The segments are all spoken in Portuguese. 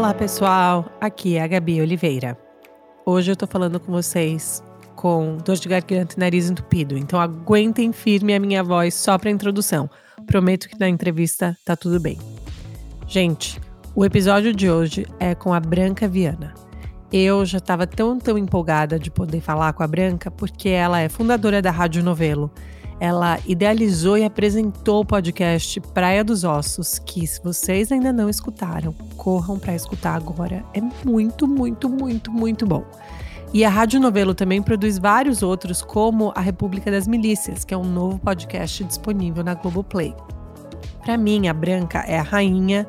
Olá, pessoal. Aqui é a Gabi Oliveira. Hoje eu tô falando com vocês com dor de garganta e nariz entupido, então aguentem firme a minha voz só para introdução. Prometo que na entrevista tá tudo bem. Gente, o episódio de hoje é com a Branca Viana. Eu já estava tão, tão empolgada de poder falar com a Branca porque ela é fundadora da Rádio Novelo ela idealizou e apresentou o podcast Praia dos Ossos, que se vocês ainda não escutaram, corram para escutar agora. É muito, muito, muito, muito bom. E a Rádio Novelo também produz vários outros, como A República das Milícias, que é um novo podcast disponível na Globoplay. Para mim, a Branca é a rainha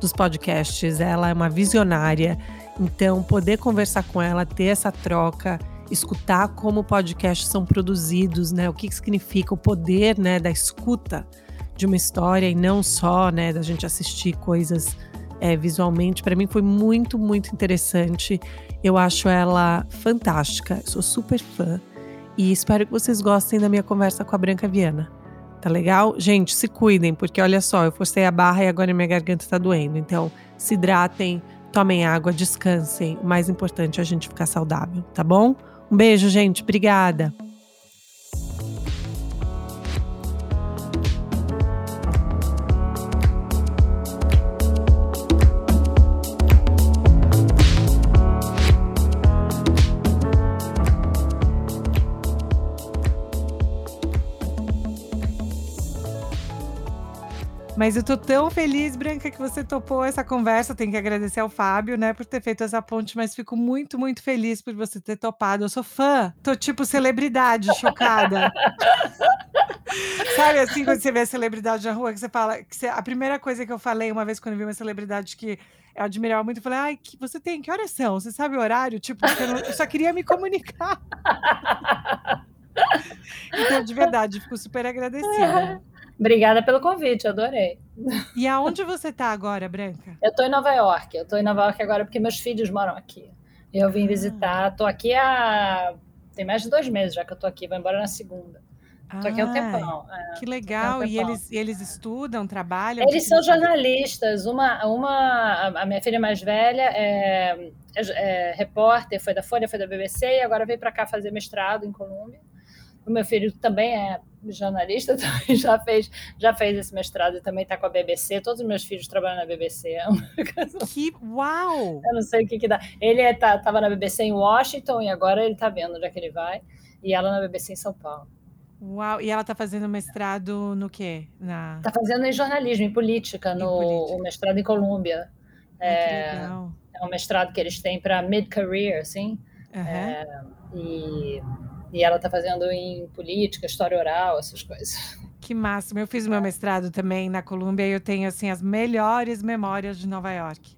dos podcasts, ela é uma visionária, então poder conversar com ela, ter essa troca escutar como podcasts são produzidos, né? O que, que significa o poder, né, da escuta de uma história e não só, né, da gente assistir coisas é, visualmente. Para mim foi muito, muito interessante. Eu acho ela fantástica. sou super fã e espero que vocês gostem da minha conversa com a Branca Viana. Tá legal? Gente, se cuidem, porque olha só, eu forcei a barra e agora minha garganta tá doendo. Então, se hidratem, tomem água, descansem. O mais importante é a gente ficar saudável, tá bom? Um beijo, gente. Obrigada. Mas eu tô tão feliz, Branca, que você topou essa conversa. Tenho que agradecer ao Fábio, né, por ter feito essa ponte, mas fico muito, muito feliz por você ter topado. Eu sou fã. Tô tipo celebridade, chocada. Sabe assim, quando você vê a celebridade na rua, que você fala. Que você, a primeira coisa que eu falei uma vez quando eu vi uma celebridade que eu admirava muito, eu falei, ai, que, você tem, que horas são? Você sabe o horário? Tipo, eu, não, eu só queria me comunicar. então, de verdade, fico super agradecida. Obrigada pelo convite, adorei. E aonde você está agora, Branca? Eu estou em Nova York. Eu estou em Nova York agora porque meus filhos moram aqui. Eu vim ah. visitar. Estou aqui há. Tem mais de dois meses já que eu estou aqui. Vou embora na segunda. Estou aqui há um tempão. É, que legal. Um e eles, eles estudam, trabalham? Eles são jornalistas. Uma, uma, a minha filha mais velha é, é, é repórter, foi da Folha, foi da BBC e agora veio para cá fazer mestrado em Colômbia. O meu filho também é jornalista, também já fez, já fez esse mestrado e também está com a BBC. Todos os meus filhos trabalham na BBC. É que uau! Eu não sei o que, que dá. Ele estava é, tá, na BBC em Washington e agora ele está vendo onde é que ele vai. E ela na BBC em São Paulo. Uau! E ela está fazendo mestrado no quê? Na... Está fazendo em jornalismo, em política, em no política. o mestrado em Colômbia. É, é um mestrado que eles têm para mid-career, assim. Uhum. É, e e ela está fazendo em política, história oral, essas coisas. Que máximo. Eu fiz o meu mestrado também na Colômbia e eu tenho assim as melhores memórias de Nova York.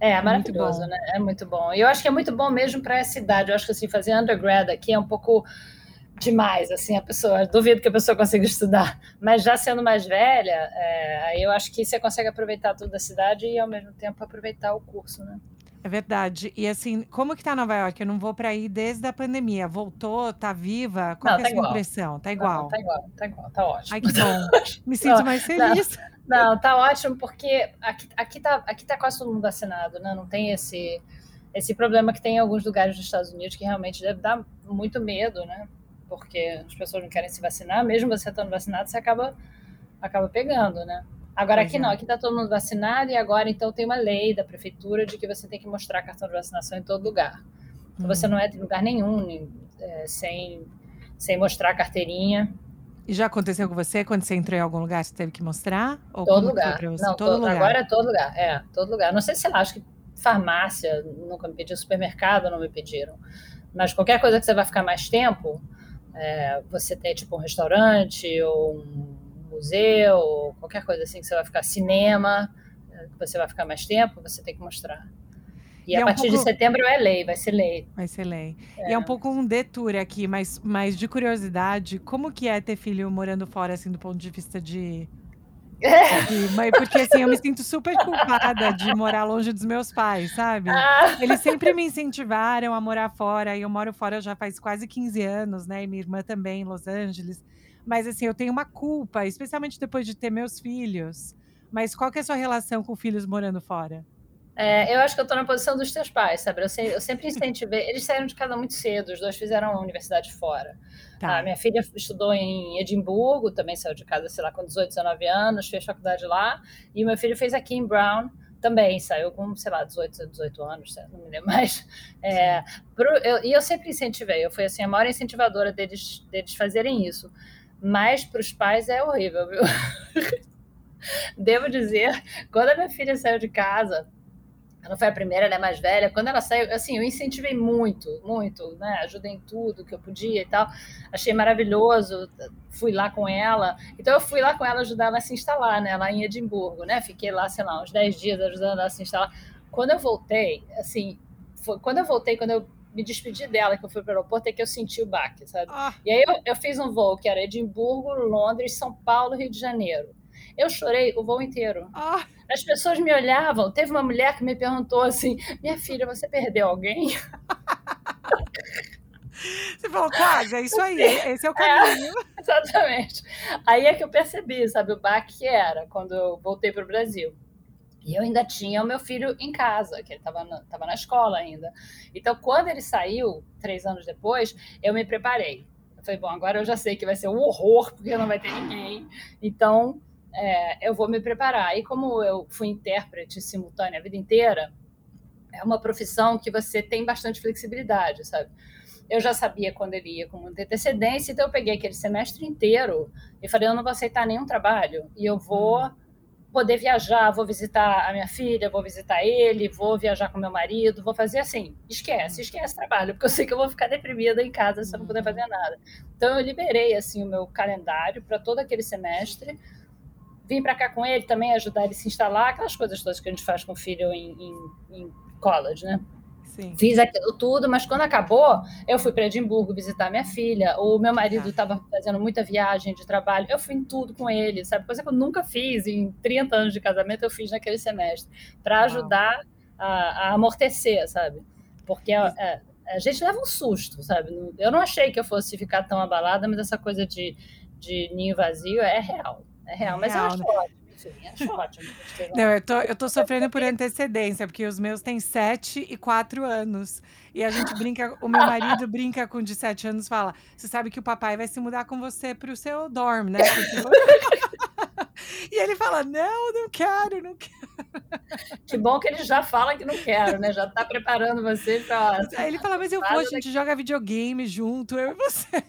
É, é maravilhoso, né? É muito bom. E eu acho que é muito bom mesmo para essa idade. Eu acho que assim, fazer undergrad aqui é um pouco demais, assim, a pessoa, duvido que a pessoa consiga estudar, mas já sendo mais velha, é, eu acho que você consegue aproveitar tudo da cidade e ao mesmo tempo aproveitar o curso, né? É verdade. E assim, como que tá Nova York? Eu não vou para aí desde a pandemia. Voltou, tá viva? Qual não, é a tá sua impressão? Tá igual? Não, tá igual, tá igual, tá ótimo. Ai, que bom. Me sinto não, mais feliz. Não, não, tá ótimo, porque aqui, aqui, tá, aqui tá quase todo mundo vacinado, né? Não tem esse, esse problema que tem em alguns lugares dos Estados Unidos, que realmente deve dar muito medo, né? Porque as pessoas não querem se vacinar, mesmo você estando vacinado, você acaba, acaba pegando, né? Agora aqui não, uhum. aqui está todo mundo vacinado e agora então tem uma lei da prefeitura de que você tem que mostrar cartão de vacinação em todo lugar. Então você uhum. não entra em lugar nenhum é, sem, sem mostrar a carteirinha. E já aconteceu com você quando você entrou em algum lugar, você teve que mostrar? Ou todo lugar. Não, todo, todo lugar. Agora é todo lugar, é, todo lugar. Não sei se lá, acho que farmácia nunca me pediu, supermercado não me pediram. Mas qualquer coisa que você vai ficar mais tempo, é, você tem tipo um restaurante ou um museu, qualquer coisa assim que você vai ficar, cinema, que você vai ficar mais tempo, você tem que mostrar. E, e a é um partir pouco... de setembro é lei, vai ser lei. Vai ser lei. É. E é um pouco um detour aqui, mas, mas de curiosidade, como que é ter filho morando fora, assim, do ponto de vista de... Mãe, porque assim, eu me sinto super culpada de morar longe dos meus pais, sabe? Ah. Eles sempre me incentivaram a morar fora, e eu moro fora já faz quase 15 anos, né? E minha irmã também em Los Angeles. Mas assim, eu tenho uma culpa, especialmente depois de ter meus filhos. Mas qual que é a sua relação com filhos morando fora? É, eu acho que eu estou na posição dos teus pais, sabe? Eu, eu, sempre incentivei. Eles saíram de casa muito cedo, os dois fizeram a universidade fora. Tá. A minha filha estudou em Edimburgo, também saiu de casa, sei lá, com 18, 19 anos, fez faculdade lá. E o meu filho fez aqui em Brown, também saiu com, sei lá, 18, 18 anos, não me lembro mais. É, pro, eu, e eu sempre incentivei, eu fui assim, a maior incentivadora deles, deles fazerem isso. Mas para os pais é horrível, viu? Devo dizer, quando a minha filha saiu de casa, ela foi a primeira, ela é mais velha. Quando ela saiu, assim, eu incentivei muito, muito, né? Ajudei em tudo que eu podia e tal. Achei maravilhoso. Fui lá com ela. Então, eu fui lá com ela ajudar ela a se instalar, né? Lá em Edimburgo, né? Fiquei lá, sei lá, uns 10 dias ajudando ela a se instalar. Quando eu voltei, assim, foi, quando eu voltei, quando eu me despedi dela, que eu fui para o aeroporto, é que eu senti o baque, sabe? Ah. E aí eu, eu fiz um voo que era Edimburgo, Londres, São Paulo, Rio de Janeiro. Eu chorei o voo inteiro. Ah. As pessoas me olhavam. Teve uma mulher que me perguntou assim: Minha filha, você perdeu alguém? Você falou, quase, é isso aí, esse é o caminho. É, exatamente. Aí é que eu percebi, sabe, o baque que era quando eu voltei para o Brasil. E eu ainda tinha o meu filho em casa, que ele estava na, tava na escola ainda. Então, quando ele saiu, três anos depois, eu me preparei. Eu falei, bom, agora eu já sei que vai ser um horror, porque não vai ter ninguém. Então, é, eu vou me preparar. E como eu fui intérprete simultânea a vida inteira, é uma profissão que você tem bastante flexibilidade, sabe? Eu já sabia quando ele ia com muita antecedência, então eu peguei aquele semestre inteiro e falei: eu não vou aceitar nenhum trabalho e eu vou uhum. Poder viajar, vou visitar a minha filha, vou visitar ele, vou viajar com meu marido, vou fazer assim. Esquece, esquece trabalho, porque eu sei que eu vou ficar deprimida em casa se eu não puder fazer uhum. nada. Então eu liberei assim o meu calendário para todo aquele semestre vim para cá com ele também ajudar ele a se instalar, aquelas coisas todas que a gente faz com o filho em, em, em college, né? Sim. Fiz aquilo tudo, mas quando acabou, eu fui para Edimburgo visitar minha filha. O meu marido estava fazendo muita viagem de trabalho. Eu fui em tudo com ele, sabe? Coisa que eu nunca fiz. Em 30 anos de casamento, eu fiz naquele semestre, para ajudar a, a, amortecer, sabe? Porque a, a, a, gente leva um susto, sabe? Eu não achei que eu fosse ficar tão abalada, mas essa coisa de, de ninho vazio é real. É real, mas real, eu acho né? ótimo. Acho ótimo. Não, eu tô, eu tô sofrendo por antecedência, porque os meus têm 7 e 4 anos. E a gente brinca, o meu marido brinca com de 7 anos fala: Você sabe que o papai vai se mudar com você pro seu dorm, né? e ele fala: Não, não quero, não quero. Que bom que ele já fala que não quero, né? Já tá preparando você para. Aí ele fala: Mas eu vou, a gente joga videogame junto, eu e você.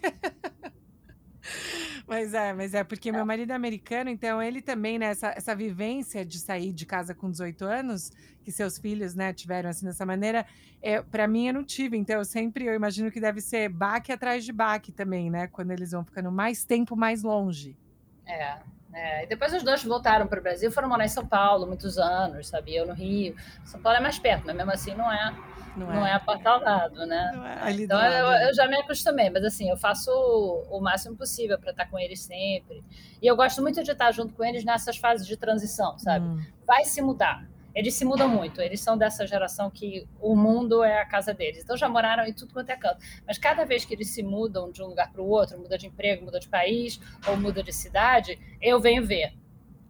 Mas é, mas é porque meu marido é americano, então ele também, né, essa, essa vivência de sair de casa com 18 anos, que seus filhos, né, tiveram assim dessa maneira, é, para mim eu não tive. Então eu sempre, eu imagino que deve ser baque atrás de baque também, né, quando eles vão ficando mais tempo mais longe. É, é, e depois os dois voltaram para o Brasil, foram morar em São Paulo muitos anos, sabe? Eu no Rio. São Paulo é mais perto, mas mesmo assim não é não, não é. é a porta ao lado, né? É então eu, eu, já me acostumei, mas assim, eu faço o, o máximo possível para estar com eles sempre. E eu gosto muito de estar junto com eles nessas fases de transição, sabe? Hum. Vai se mudar. Eles se mudam muito, eles são dessa geração que o mundo é a casa deles. Então já moraram em tudo quanto é canto. Mas cada vez que eles se mudam de um lugar para o outro, muda de emprego, muda de país ou muda de cidade, eu venho ver.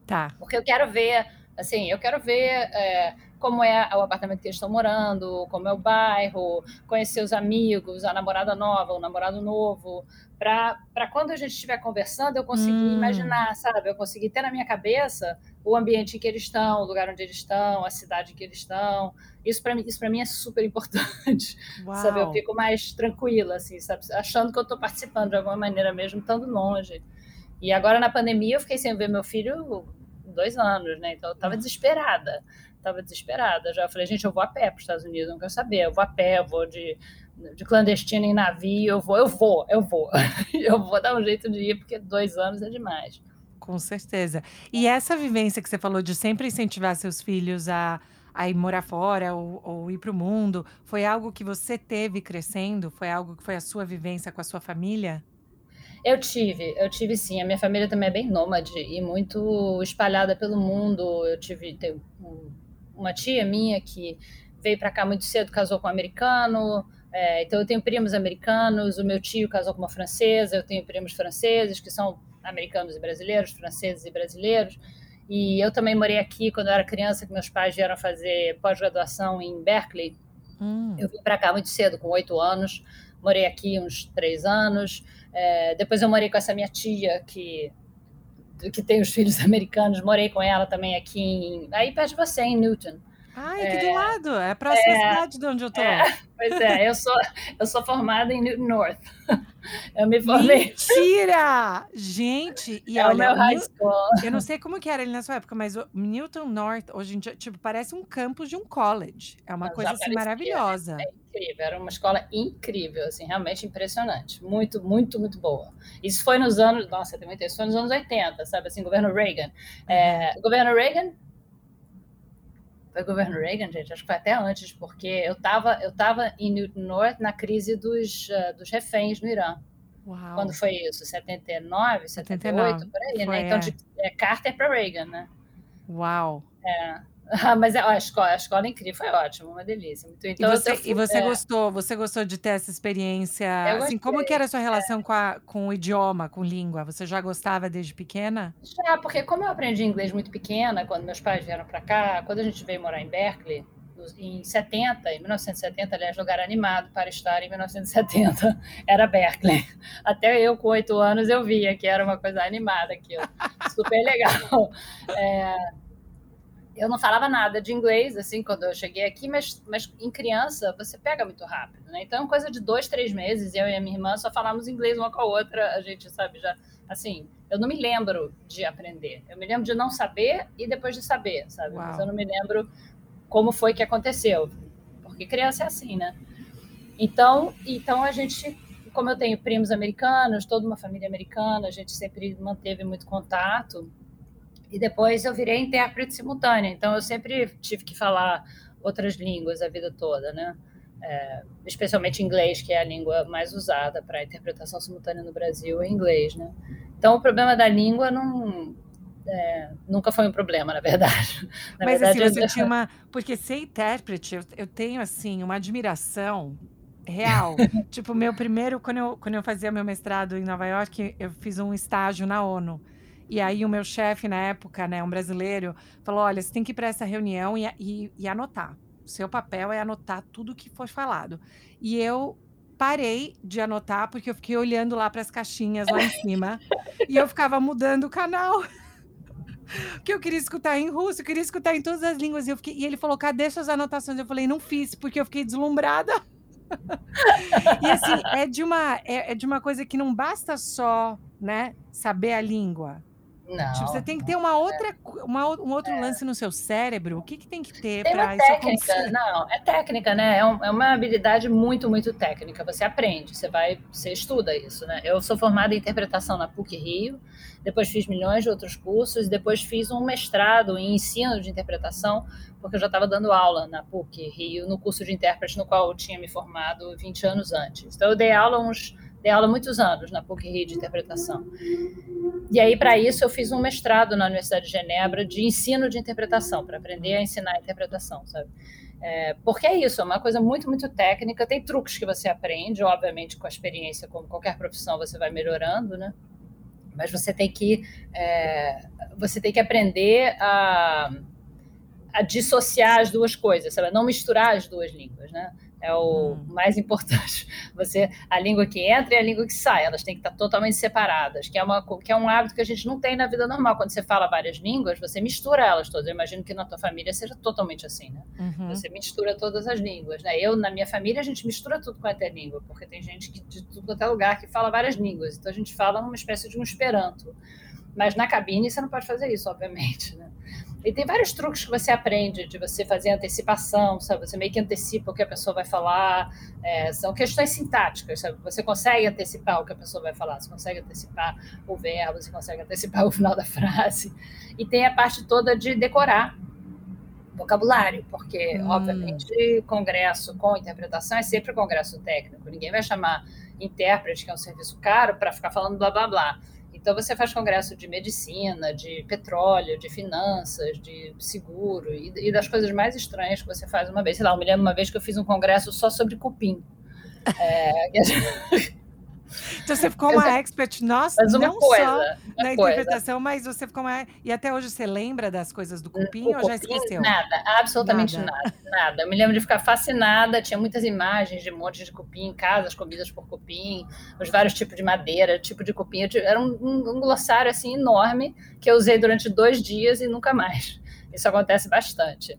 Tá. Porque eu quero ver, assim, eu quero ver. É, como é o apartamento que eles estão morando, como é o bairro, conhecer os amigos, a namorada nova, o namorado novo, para quando a gente estiver conversando, eu conseguir hum. imaginar, sabe? Eu conseguir ter na minha cabeça o ambiente em que eles estão, o lugar onde eles estão, a cidade em que eles estão. Isso para mim, isso para mim é super importante. Uau. Sabe? Eu fico mais tranquila assim, sabe? Achando que eu estou participando de alguma maneira mesmo estando longe. E agora na pandemia eu fiquei sem ver meu filho dois anos, né? Então eu estava hum. desesperada estava desesperada. Já falei, gente, eu vou a pé para os Estados Unidos, não quero saber. Eu vou a pé, eu vou de, de clandestino em navio, eu vou, eu vou, eu vou. eu vou dar um jeito de ir, porque dois anos é demais. Com certeza. E essa vivência que você falou de sempre incentivar seus filhos a, a ir morar fora ou, ou ir para o mundo, foi algo que você teve crescendo? Foi algo que foi a sua vivência com a sua família? Eu tive, eu tive sim. A minha família também é bem nômade e muito espalhada pelo mundo. Eu tive um uma tia minha que veio para cá muito cedo, casou com um americano. É, então eu tenho primos americanos, o meu tio casou com uma francesa, eu tenho primos franceses que são americanos e brasileiros, franceses e brasileiros. E eu também morei aqui quando eu era criança, que meus pais vieram fazer pós-graduação em Berkeley. Hum. Eu vim para cá muito cedo, com oito anos. Morei aqui uns três anos. É, depois eu morei com essa minha tia, que, que tem os filhos americanos. Morei com ela também aqui, em, aí perto de você, em Newton. Aqui é, do lado, é a próxima é, cidade de onde eu tô. É, pois é, eu sou, eu sou formada em Newton North. Eu me formei. Mentira! Gente, e é olha, o meu high school. eu não sei como que era ele na sua época, mas o Newton North, hoje em dia, tipo, parece um campus de um college. É uma coisa assim maravilhosa. É, incrível, era uma escola incrível, assim, realmente impressionante. Muito, muito, muito boa. Isso foi nos anos, nossa, tem muito isso foi nos anos 80, sabe, assim, governo Reagan. É, governo Reagan foi o governo Reagan, gente, acho que foi até antes, porque eu estava eu tava em Newton North na crise dos, uh, dos reféns no Irã. Uau. Quando foi isso? 79, 78, 79. por aí, né? foi, né? Então, de é, Carter para Reagan, né? Uau! É. Ah, mas a escola, a escola é incrível, foi ótimo, uma delícia. Então, e você, fui, e você é... gostou? Você gostou de ter essa experiência? assim, como que era a sua relação é. com, a, com o idioma, com língua? Você já gostava desde pequena? Já, porque como eu aprendi inglês muito pequena, quando meus pais vieram para cá, quando a gente veio morar em Berkeley, em 70, em 1970, aliás, lugar animado para estar em 1970 era Berkeley. Até eu, com oito anos, eu via que era uma coisa animada aquilo, super legal. É, eu não falava nada de inglês, assim, quando eu cheguei aqui, mas, mas em criança você pega muito rápido, né? Então, coisa de dois, três meses, eu e a minha irmã só falávamos inglês uma com a outra, a gente sabe já, assim, eu não me lembro de aprender, eu me lembro de não saber e depois de saber, sabe? Uau. Mas eu não me lembro como foi que aconteceu, porque criança é assim, né? Então, então a gente, como eu tenho primos americanos, toda uma família americana, a gente sempre manteve muito contato, e depois eu virei intérprete simultânea, então eu sempre tive que falar outras línguas a vida toda, né? É, especialmente inglês, que é a língua mais usada para interpretação simultânea no Brasil, é inglês, né? Então o problema da língua não, é, nunca foi um problema, na verdade. Na Mas assim, verdade, assim, você eu... tinha uma. Porque ser intérprete, eu, eu tenho assim uma admiração real. tipo, meu primeiro, quando eu, quando eu fazia meu mestrado em Nova York, eu fiz um estágio na ONU. E aí o meu chefe na época, né, um brasileiro, falou: olha, você tem que ir para essa reunião e, e, e anotar. O seu papel é anotar tudo que foi falado. E eu parei de anotar porque eu fiquei olhando lá para as caixinhas lá em cima e eu ficava mudando o canal. que eu queria escutar em russo, eu queria escutar em todas as línguas. E, eu fiquei, e ele falou: cadê suas anotações? Eu falei: não fiz, porque eu fiquei deslumbrada. e assim, é de, uma, é, é de uma coisa que não basta só né, saber a língua. Não. Tipo, você tem que ter uma outra, uma, um outro é. lance no seu cérebro. O que, que tem que ter para isso acontecer? Não, é técnica, né? É, um, é, uma habilidade muito, muito técnica. Você aprende, você vai, você estuda isso, né? Eu sou formada em interpretação na PUC Rio, depois fiz milhões de outros cursos, depois fiz um mestrado em ensino de interpretação, porque eu já estava dando aula na PUC Rio, no curso de intérprete no qual eu tinha me formado 20 anos antes. Então eu dei aula uns Dei aula muitos anos na PUC Rio de interpretação. E aí, para isso, eu fiz um mestrado na Universidade de Genebra de ensino de interpretação, para aprender a ensinar a interpretação, sabe? É, porque é isso, é uma coisa muito, muito técnica. Tem truques que você aprende, obviamente, com a experiência, como qualquer profissão, você vai melhorando, né? Mas você tem que, é, você tem que aprender a, a dissociar as duas coisas, sabe? Não misturar as duas línguas, né? É o hum. mais importante. Você, a língua que entra e a língua que sai, elas têm que estar totalmente separadas, que é, uma, que é um hábito que a gente não tem na vida normal. Quando você fala várias línguas, você mistura elas todas. Eu imagino que na tua família seja totalmente assim, né? Uhum. Você mistura todas as línguas, né? Eu, na minha família, a gente mistura tudo com a língua, porque tem gente que, de tudo quanto é lugar que fala várias línguas. Então a gente fala numa espécie de um esperanto. Mas na cabine você não pode fazer isso, obviamente, né? E tem vários truques que você aprende de você fazer antecipação, sabe? Você meio que antecipa o que a pessoa vai falar. É, são questões sintáticas, sabe? Você consegue antecipar o que a pessoa vai falar, você consegue antecipar o verbo, você consegue antecipar o final da frase. E tem a parte toda de decorar vocabulário, porque, hum. obviamente, congresso com interpretação é sempre congresso técnico. Ninguém vai chamar intérprete, que é um serviço caro, para ficar falando blá blá blá. Então você faz congresso de medicina, de petróleo, de finanças, de seguro e, e, das coisas mais estranhas que você faz uma vez. Sei lá, eu me lembro uma vez que eu fiz um congresso só sobre cupim. É, Então você ficou uma expert, nossa, uma não coisa, só na coisa. interpretação, mas você ficou uma... E até hoje você lembra das coisas do cupim O ou já cupim, esqueceu? Nada, absolutamente Nada. nada. nada. Eu me lembro de ficar fascinada, tinha muitas imagens de montes de cupim, casas comidas por cupim, os vários tipos de madeira, tipo de cupim. Era um, um- um glossário assim enorme que eu usei durante dois dias e nunca mais. Isso acontece bastante.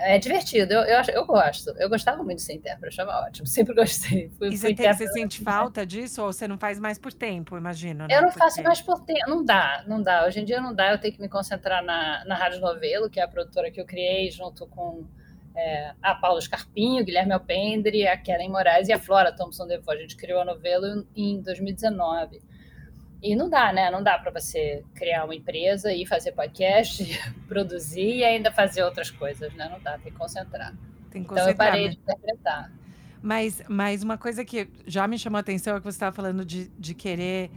É divertido, eu, eu, eu gosto. Eu gostava muito de ser intérprete, achava ótimo. Sempre gostei. Fui, E você, tem, você sente falta disso ou você não faz mais por tempo, imagino, né? Eu não faço Porque- mais por tempo, não dá, não dá. Hoje em dia não dá, eu tenho que me concentrar na, na Rádio Novelo, que é a produtora que eu criei junto com é, a Paula Scarpinho, Guilherme Alpendre, a Karen Moraes e a Flora Thompson Devoe. A gente criou a Novelo em 2019. E não dá, né? Não dá para você criar uma empresa e fazer podcast, produzir e ainda fazer outras coisas, né? Não dá, tem que concentrar. Tem que Então eu concentrar, parei né? de interpretar. Mas, mas uma coisa que já me chamou a atenção é que você estava falando de, de querer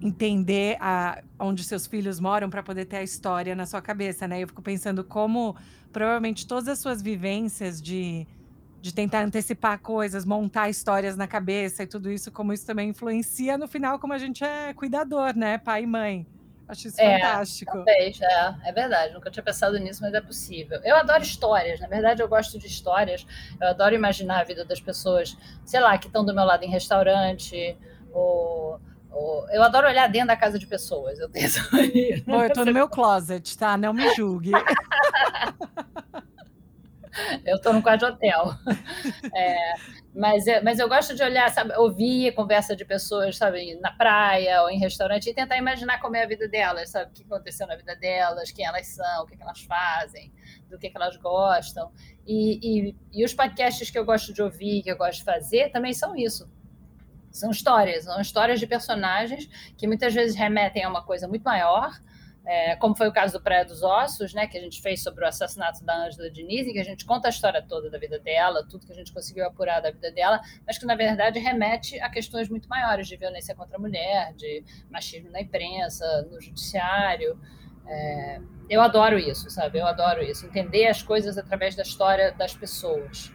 entender a, onde seus filhos moram para poder ter a história na sua cabeça, né? Eu fico pensando como provavelmente todas as suas vivências de, de tentar antecipar coisas, montar histórias na cabeça e tudo isso, como isso também influencia no final como a gente é cuidador, né? Pai e mãe. Acho isso É, fantástico. Talvez, é, é verdade. Nunca tinha pensado nisso, mas é possível. Eu adoro histórias, na verdade, eu gosto de histórias. Eu adoro imaginar a vida das pessoas, sei lá, que estão do meu lado em restaurante, ou, eu adoro olhar dentro da casa de pessoas. Eu tenho essa mania. Eu tô no meu closet, tá? Não me julgue. Eu estou no quarto de hotel. É, mas, é- mas eu gosto de olhar, sabe, ouvir conversa de pessoas, sabe, na praia ou em restaurante e tentar imaginar como é a vida delas, sabe, o que aconteceu na vida delas, quem elas são, o que, que elas fazem, do que, que elas gostam. E, e, e os podcasts que eu gosto de ouvir, que eu gosto de fazer, também são isso. São histórias, são histórias de personagens que muitas vezes remetem a uma coisa muito maior, é, como foi o caso do Praia dos Ossos, né, que a gente fez sobre o assassinato da Ângela Diniz, em que a gente conta a história toda da vida dela, tudo que a gente conseguiu apurar da vida dela, mas que na verdade remete a questões muito maiores de violência contra a mulher, de machismo na imprensa, no judiciário. É, eu adoro isso, sabe? Eu adoro isso, entender as coisas através da história das pessoas.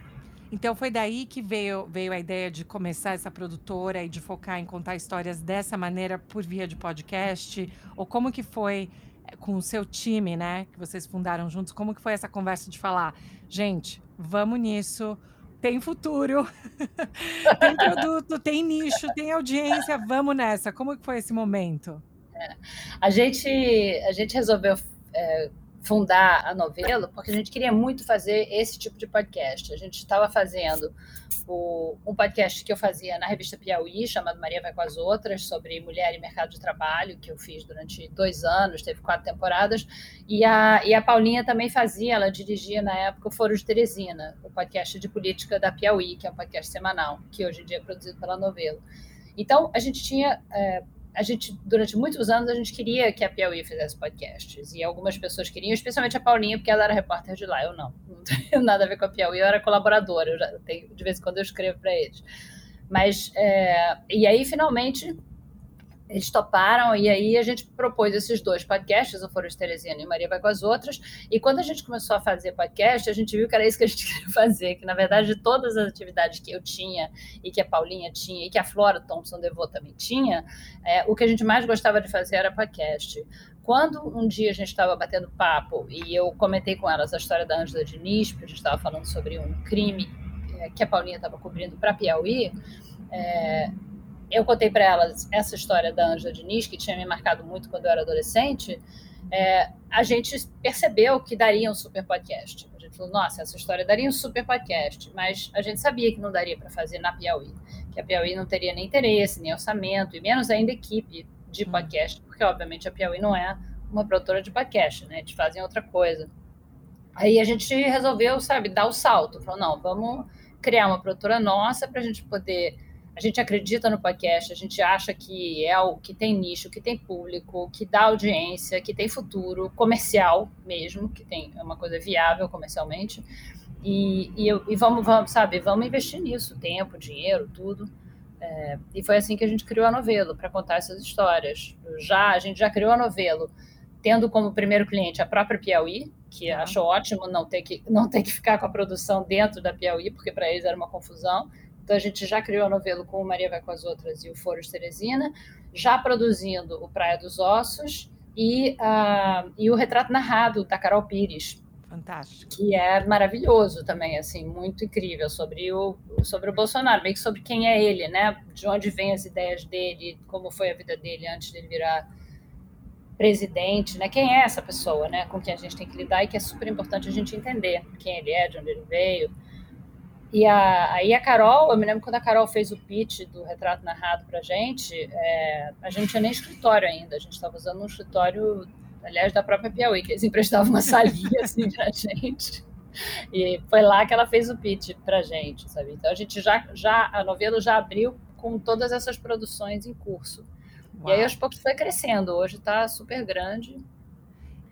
Então foi daí que veio, veio a ideia de começar essa produtora e de focar em contar histórias dessa maneira por via de podcast? Ou como que foi com o seu time, né? Que vocês fundaram juntos, como que foi essa conversa de falar, gente, vamos nisso, tem futuro, tem produto, tem nicho, tem audiência, vamos nessa. Como que foi esse momento? A gente, a gente resolveu é, fundar a Novelo porque a gente queria muito fazer esse tipo de podcast. A gente estava fazendo o, um podcast que eu fazia na revista Piauí, chamado Maria Vai com as Outras, sobre mulher e mercado de trabalho, que eu fiz durante dois anos, teve quatro temporadas. E a, e a Paulinha também fazia, ela dirigia na época o Foro de Teresina, o podcast de política da Piauí, que é um podcast semanal, que hoje em dia é produzido pela Novelo. Então, a gente tinha. É, a gente, durante muitos anos, a gente queria que a Piauí fizesse podcasts. E algumas pessoas queriam, especialmente a Paulinha, porque ela era repórter de lá. Eu não. Não tenho nada a ver com a Piauí, eu era colaboradora. Eu tenho, de vez em quando eu escrevo para eles. Mas, é, e aí, finalmente, eles toparam, e aí a gente propôs esses dois podcasts, o Foro Teresina e Maria Vai com as Outras, e quando a gente começou a fazer podcast, a gente viu que era isso que a gente queria fazer, que na verdade de todas as atividades que eu tinha, e que a Paulinha tinha, e que a Flora Thompson Devô também tinha, é, o que a gente mais gostava de fazer era podcast. Quando um dia a gente estava batendo papo, e eu comentei com elas a história da Ângela Diniz, porque a gente estava falando sobre um crime é, que a Paulinha estava cobrindo para Piauí, é, eu contei para elas essa história da Ângela Diniz, que tinha me marcado muito quando eu era adolescente, é, a gente percebeu que daria um super podcast. A gente falou, nossa, essa história daria um super podcast, mas a gente sabia que não daria para fazer na Piauí, que a Piauí não teria nem interesse, nem orçamento, e menos ainda equipe de podcast, porque obviamente a Piauí não é uma produtora de podcast, né? Eles fazem outra coisa. Aí a gente resolveu, sabe, dar o salto. Falou, não, vamos criar uma produtora nossa para a gente poder a gente acredita no podcast, a gente acha que é o que tem nicho, que tem público, que dá audiência, que tem futuro, comercial mesmo, que tem é uma coisa viável comercialmente. E, e, e vamos, vamos, sabe, vamos investir nisso, tempo, dinheiro, tudo. É, e foi assim que a gente criou a Novelo, para contar essas histórias. Já, a gente já criou a Novelo, tendo como primeiro cliente a própria Piauí, que ah. achou ótimo não ter, que, não ter que ficar com a produção dentro da Piauí, porque para eles era uma confusão Então a gente já criou a novela com o Maria Vai com as Outras e o Foro de Teresina, já produzindo o Praia dos Ossos e, uh, e o Retrato Narrado da Carol Pires. Fantástico. Que é maravilhoso também, assim, muito incrível sobre o, sobre o Bolsonaro, meio que sobre quem é ele, né? De onde vêm as ideias dele, como foi a vida dele antes de ele virar presidente, né? Quem é essa pessoa, né? Com quem a gente tem que lidar e que é super importante a gente entender quem ele é, de onde ele veio. E a, aí a Carol, eu me lembro quando a Carol fez o pitch do retrato narrado para a gente, é, a gente tinha nem escritório ainda, a gente estava usando um escritório, aliás, da própria Piauí, que eles emprestavam uma salinha assim para a gente. E foi lá que ela fez o pitch para a gente, sabe? Então a gente já, já, a novela já abriu com todas essas produções em curso. Uau. E aí aos poucos foi crescendo, hoje está super grande.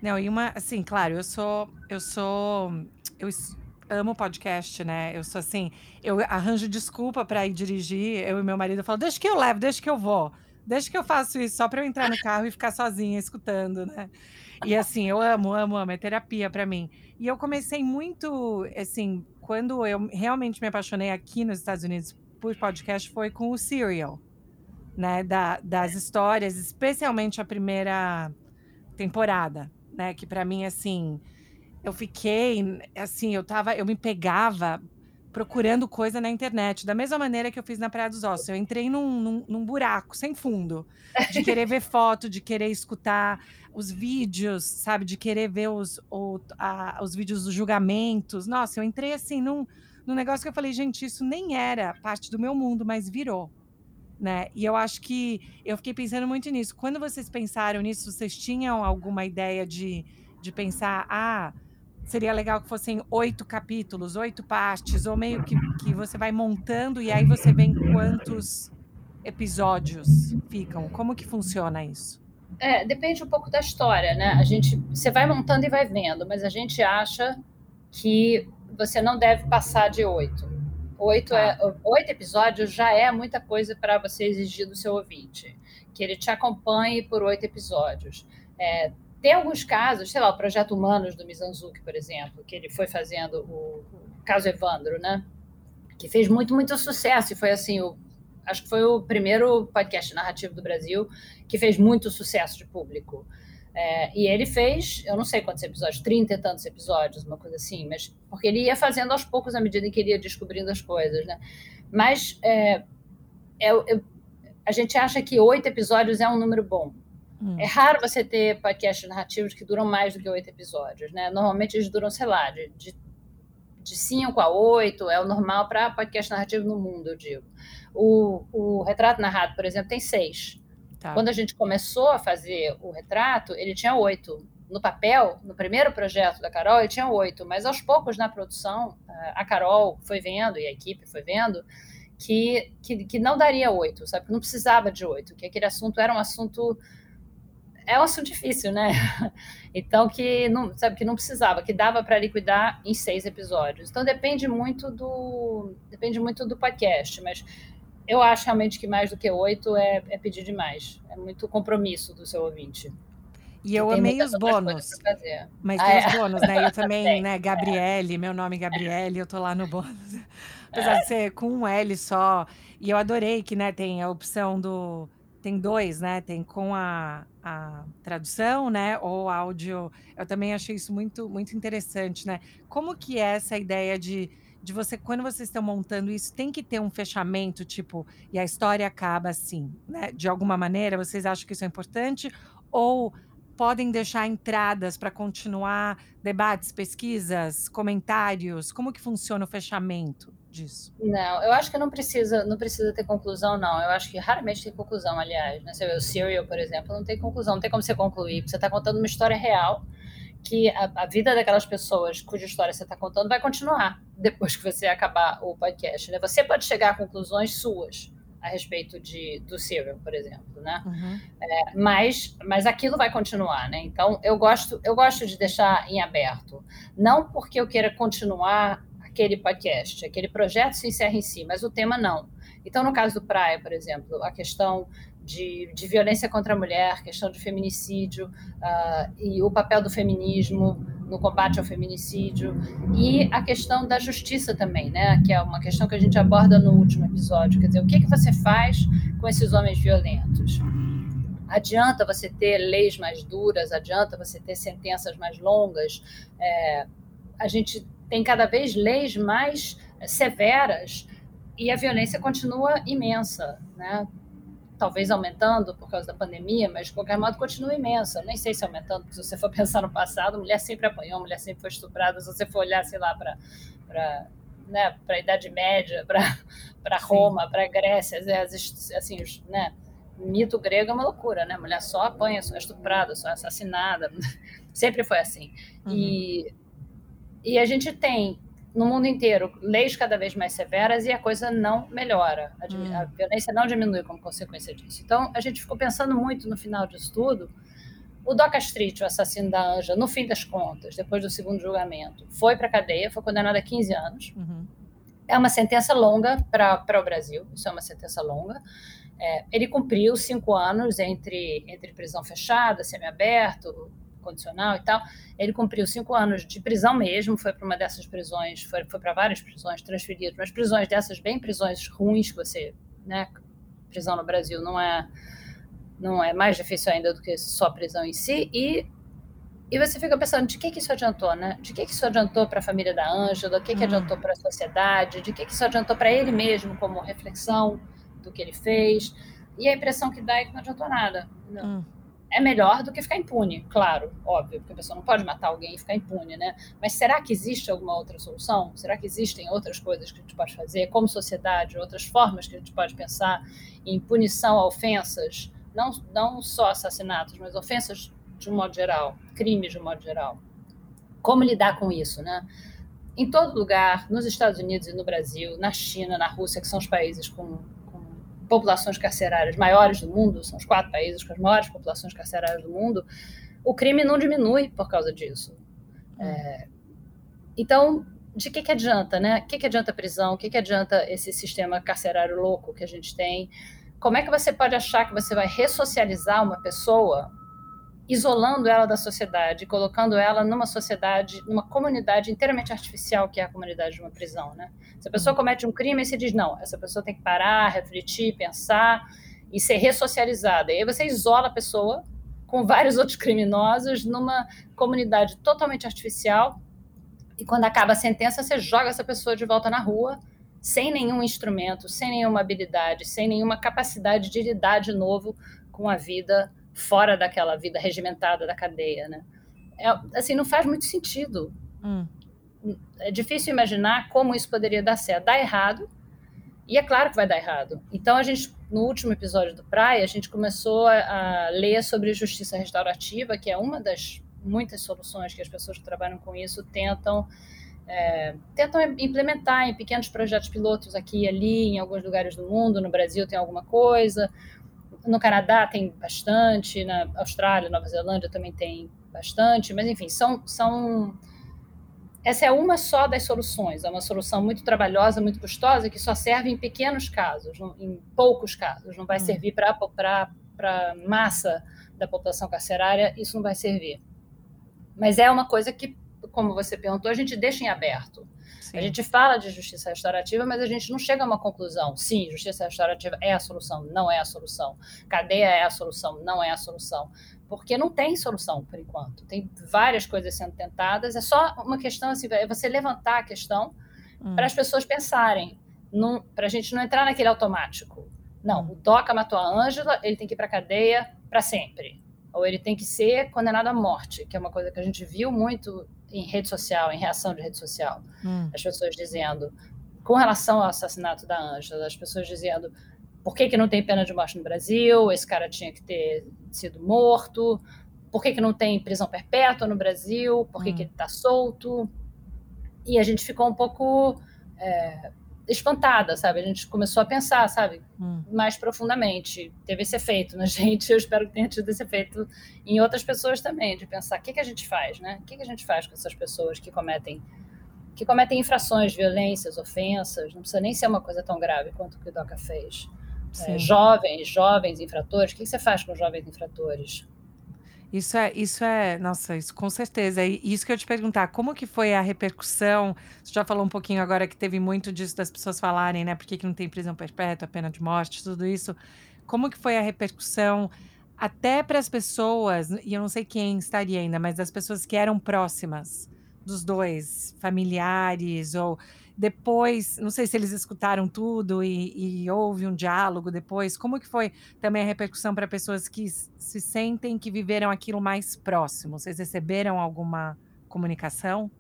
Não, e uma, assim, claro, eu sou, eu sou, eu amo podcast, né? Eu sou assim, eu arranjo desculpa para ir dirigir, eu e meu marido falam, deixa que eu levo, deixa que eu vou. Deixa que eu faço isso só para eu entrar no carro e ficar sozinha escutando, né? E assim, eu amo, amo, amo, é terapia para mim. E eu comecei muito, assim, quando eu realmente me apaixonei aqui nos Estados Unidos por podcast foi com o Serial, né? Da, das histórias, especialmente a primeira temporada, né? Que para mim, assim, eu fiquei, assim, eu tava, eu me pegava procurando coisa na internet, da mesma maneira que eu fiz na Praia dos Ossos. Eu entrei num, num, num buraco sem fundo, de querer ver foto, de querer escutar os vídeos, sabe, de querer ver os, o, a, os vídeos dos julgamentos. Nossa, eu entrei assim num, num negócio que eu falei, gente, isso nem era parte do meu mundo, mas virou. Né? E eu acho que eu fiquei pensando muito nisso. Quando vocês pensaram nisso, vocês tinham alguma ideia de, de pensar, ah, seria legal que fossem oito capítulos, oito partes, ou meio que, que você vai montando e aí você vê quantos episódios ficam. Como que funciona isso? É, depende um pouco da história, né? A gente, você vai montando e vai vendo, mas a gente acha que você não deve passar de oito. Oito, é, tá. oito episódios já é muita coisa para você exigir do seu ouvinte. Que ele te acompanhe por oito episódios. É, tem alguns casos, sei lá, o Projeto Humanos do Mizanzuki, por exemplo, que ele foi fazendo o, o caso Evandro, né? Que fez muito, muito sucesso e foi assim, o, acho que foi o primeiro podcast narrativo do Brasil que fez muito sucesso de público. É, e ele fez, eu não sei quantos episódios, trinta e tantos episódios, uma coisa assim, mas porque ele ia fazendo aos poucos à medida que ele ia descobrindo as coisas, né? Mas é, é, a gente acha que oito episódios é um número bom. Hum. É raro você ter podcasts narrativos que duram mais do que oito episódios, né? Normalmente eles duram, sei lá, de, de, de cinco a oito, é o normal para podcast narrativo no mundo, eu digo. O, o Retrato Narrado, por exemplo, tem seis. Tá. Quando a gente começou a fazer o retrato, ele tinha oito. No papel, no primeiro projeto da Carol, ele tinha oito, mas aos poucos na produção, a Carol foi vendo e a equipe foi vendo que, que, que não daria oito, sabe? Que não precisava de oito, que aquele assunto era um assunto é um assunto difícil, né? Então que não, sabe que não precisava, que dava para liquidar em seis episódios. Então depende muito do depende muito do podcast, mas eu acho realmente que mais do que oito é, é pedir demais. É muito compromisso do seu ouvinte. E eu amei os bônus. Mas ah, tem é. os bônus, né? Eu também, né? Gabriele, meu nome é Gabriele, eu tô lá no bônus. Apesar de ser com um L só. E eu adorei que, né, tem a opção do tem dois, né? Tem com a, a tradução, né? Ou áudio. Eu também achei isso muito, muito interessante, né? Como que é essa ideia de, de você, quando vocês estão montando isso, tem que ter um fechamento, tipo, e a história acaba assim, né? De alguma maneira, vocês acham que isso é importante? Ou podem deixar entradas para continuar debates, pesquisas, comentários? Como que funciona o fechamento? disso? Não, eu acho que não precisa, não precisa ter conclusão, não. Eu acho que raramente tem conclusão, aliás. Né? Você vê o Serial, por exemplo, não tem conclusão, não tem como você concluir. Você está contando uma história real que a, a, vida daquelas pessoas cuja história você está contando vai continuar depois que você acabar o podcast. Né? Você pode chegar a conclusões suas a respeito de, do Serial, por exemplo, né? Uhum. É, mas, mas aquilo vai continuar, né? Então eu gosto, eu gosto de deixar em aberto, não porque eu queira continuar aquele podcast, aquele projeto se encerra em si, mas o tema não. Então, no caso do Praia, por exemplo, a questão de, de violência contra a mulher, questão de feminicídio uh, e o papel do feminismo no combate ao feminicídio e a questão da justiça também, né? Que é uma questão que a gente aborda no último episódio. Quer dizer, o que, que você faz com esses homens violentos? Adianta você ter leis mais duras? Adianta você ter sentenças mais longas? É, a gente tem cada vez leis mais severas e a violência continua imensa, né? Talvez aumentando por causa da pandemia, mas de qualquer modo continua imensa. Eu nem sei se aumentando, porque se você for pensar no passado, mulher sempre apanhou, mulher sempre foi estuprada. Se você for olhar, sei lá, para né, a Idade Média, para Roma, para Grécia, assim, os, né, mito grego é uma loucura, né? Mulher só apanha, só é estuprada, só é assassinada. Sempre foi assim. Uhum. E, e a gente tem no mundo inteiro leis cada vez mais severas e a coisa não melhora. A, hum. a, violência não diminui como consequência disso. Então, a gente ficou pensando muito no final disso tudo. O Doca Street, o assassino da Anja, no fim das contas, depois do segundo julgamento, foi para a cadeia, foi condenado a 15 anos. Uhum. É uma sentença longa para o Brasil, isso é uma sentença longa. É, ele cumpriu cinco anos entre, entre prisão fechada, semiaberto, condicional e tal. Ele cumpriu cinco anos de prisão mesmo, foi para uma dessas prisões, foi, foi para várias prisões transferidas, mas prisões dessas bem prisões ruins que você, né? Prisão no Brasil não é não é mais difícil ainda do que só a prisão em si e e você fica pensando de que, que isso adiantou, né? De que, que isso adiantou para a família da Ângela, de que, que adiantou para a sociedade, de que, que isso adiantou para ele mesmo como reflexão do que ele fez. E a impressão que dá é que não adiantou nada. Não. Hum é melhor do que ficar impune, claro, óbvio, porque a pessoa não pode matar alguém e ficar impune, né? Mas será que existe alguma outra solução? Será que existem outras coisas que a gente pode fazer como sociedade, outras formas que a gente pode pensar em punição a ofensas, não, não só assassinatos, mas ofensas de um modo geral, crimes de um modo geral? Como lidar com isso, né? Em todo lugar, nos Estados Unidos e no Brasil, na China, na Rússia, que são os países com populações carcerárias maiores do mundo, são os quatro países com as maiores populações carcerárias do mundo, o crime não diminui por causa disso. É, então, de que, que adianta, né? O que, que adianta a prisão? O que, que adianta esse sistema carcerário louco que a gente tem? Como é que você pode achar que você vai ressocializar uma pessoa isolando ela da sociedade, colocando ela numa sociedade, numa comunidade inteiramente artificial que é a comunidade de uma prisão, né? Se a pessoa comete um crime, você diz não, essa pessoa tem que parar, refletir, pensar e ser ressocializada. E aí você isola a pessoa com vários outros criminosos numa comunidade totalmente artificial. E quando acaba a sentença, você joga essa pessoa de volta na rua, sem nenhum instrumento, sem nenhuma habilidade, sem nenhuma capacidade de lidar de novo com a vida fora daquela vida regimentada da cadeia, né? É, assim, não faz muito sentido. Hum. É difícil imaginar como isso poderia dar certo. Dá errado, e é claro que vai dar errado. Então, a gente, no último episódio do Praia, a gente começou a, a ler sobre justiça restaurativa, que é uma das muitas soluções que as pessoas que trabalham com isso tentam é, tentam implementar em pequenos projetos pilotos aqui e ali, em alguns lugares do mundo. No Brasil tem alguma coisa, no Canadá tem bastante, na Austrália, Nova Zelândia também tem bastante, mas enfim, são, são essa é uma só das soluções, é uma solução muito trabalhosa, muito custosa, que só serve em pequenos casos, em poucos casos, não vai hum. servir para a massa da população carcerária, isso não vai servir. Mas é uma coisa que, como você perguntou, a gente deixa em aberto. Sim. A gente fala de justiça restaurativa, mas a gente não chega a uma conclusão. Sim, justiça restaurativa é a solução, não é a solução. Cadeia é a solução, não é a solução. Porque não tem solução por enquanto. Tem várias coisas sendo tentadas. É só uma questão assim, é você levantar a questão hum. para as pessoas pensarem, para a gente não entrar naquele automático. Não, o Doca matou a Ângela, ele tem que ir para a cadeia para sempre. Ou ele tem que ser condenado à morte, que é uma coisa que a gente viu muito em rede social, em reação de rede social. Hum. As pessoas dizendo, com relação ao assassinato da Ângela, as pessoas dizendo por que, que não tem pena de morte no Brasil, esse cara tinha que ter sido morto, por que, que não tem prisão perpétua no Brasil, por que, hum. que ele está solto. E a gente ficou um pouco é, espantada, sabe? A gente começou a pensar, sabe, hum. mais profundamente. Teve esse efeito na gente, eu espero que tenha tido esse efeito em outras pessoas também, de pensar o que, que a gente faz, né? O que, que a gente faz com essas pessoas que cometem que cometem infrações, violências, ofensas, não precisa nem ser uma coisa tão grave quanto o que o Doca fez. É, jovens, jovens infratores, o que, que você faz com jovens infratores? Isso é, isso é, nossa, isso com certeza. E isso que eu te perguntar, como que foi a repercussão? Você já falou um pouquinho agora que teve muito disso das pessoas falarem, né? Por que, que não tem prisão perpétua, pena de morte, tudo isso. Como que foi a repercussão até para as pessoas, e eu não sei quem estaria ainda, mas das pessoas que eram próximas dos dois, familiares ou depois, não sei se eles escutaram tudo e, e, houve um diálogo depois. Como que foi também a repercussão para pessoas que se sentem que viveram aquilo mais próximo? Vocês receberam alguma comunicação?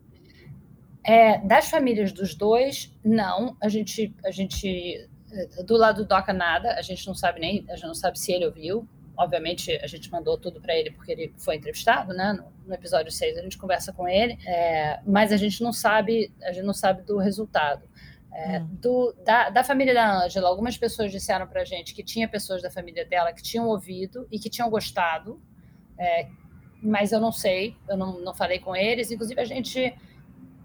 É, das famílias dos dois, não. A gente, a gente eh, do lado do Doca nada. A gente não sabe nem, a gente não sabe se ele ouviu. Obviamente, a gente mandou tudo para ele porque ele foi entrevistado, né? No, no episódio 6 a gente conversa com ele, é, mas a gente não sabe, a gente não sabe do resultado. É, hum. do, da, da, família da Ângela, algumas pessoas disseram para a gente que tinha pessoas da família dela que tinham ouvido e que tinham gostado, é, mas eu não sei, eu não, não falei com eles. Inclusive, a gente,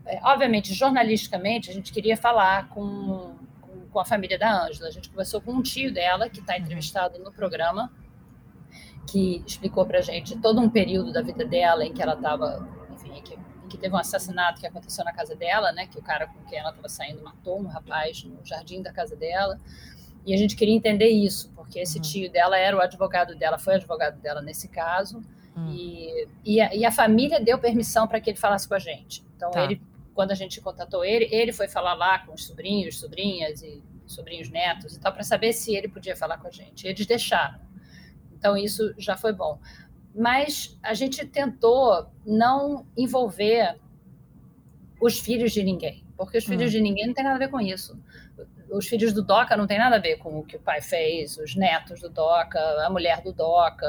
é, obviamente, jornalisticamente, a gente queria falar com, com, com a família da Ângela. A gente conversou com um tio dela, que está uhum. entrevistado no programa, que explicou para gente todo um período da vida dela em que ela estava, enfim, em que, que, teve um assassinato que aconteceu na casa dela, né? Que o cara com quem ela estava saindo matou um rapaz no jardim da casa dela. E a gente queria entender isso, porque esse uhum. tio dela era o advogado dela, foi advogado dela nesse caso. Uhum. E, e a, e, a, família deu permissão para que ele falasse com a gente. Então, tá. ele, quando a gente contatou ele, ele foi falar lá com os sobrinhos, sobrinhas e sobrinhos netos e tal, para saber se ele podia falar com a gente. E eles deixaram. Então, isso já foi bom. Mas a gente tentou não envolver os filhos de ninguém, porque os filhos hum. de ninguém não tem nada a ver com isso. Os filhos do Doca não tem nada a ver com o que o pai fez, os netos do Doca, a mulher do Doca,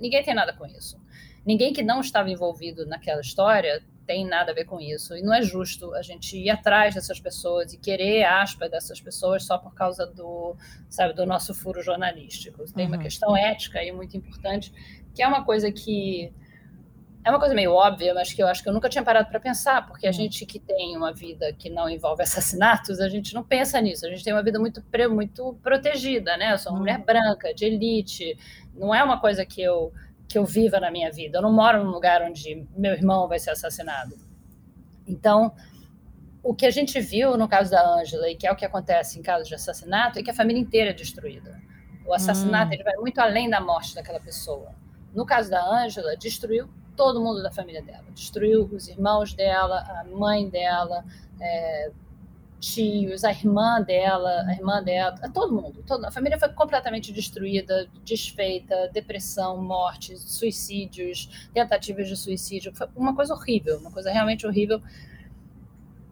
ninguém tem nada com isso. Ninguém que não estava envolvido naquela história tem nada a ver com isso. E não é justo a gente ir atrás dessas pessoas e querer aspas dessas pessoas só por causa do, sabe, do nosso furo jornalístico. Tem uhum. uma questão ética aí muito importante, que é uma coisa que é uma coisa meio óbvia, mas que eu acho que eu nunca tinha parado para pensar, porque a uhum. gente que tem uma vida que não envolve assassinatos, a gente não pensa nisso. A gente tem uma vida muito, muito protegida, né? Eu sou uma uhum. mulher branca, de elite. Não é uma coisa que eu que eu viva na minha vida. Eu não moro num lugar onde meu irmão vai ser assassinado. Então, o que a gente viu no caso da Ângela, e que é o que acontece em casos de assassinato, é que a família inteira é destruída. O assassinato hum. ele vai muito além da morte daquela pessoa. No caso da Ângela, destruiu todo mundo da família dela. Destruiu os irmãos dela, a mãe dela, é, tios, a irmã dela, a irmã dela, todo mundo, toda, a família foi completamente destruída, desfeita, depressão, mortes, suicídios, tentativas de suicídio, foi uma coisa horrível, uma coisa realmente horrível.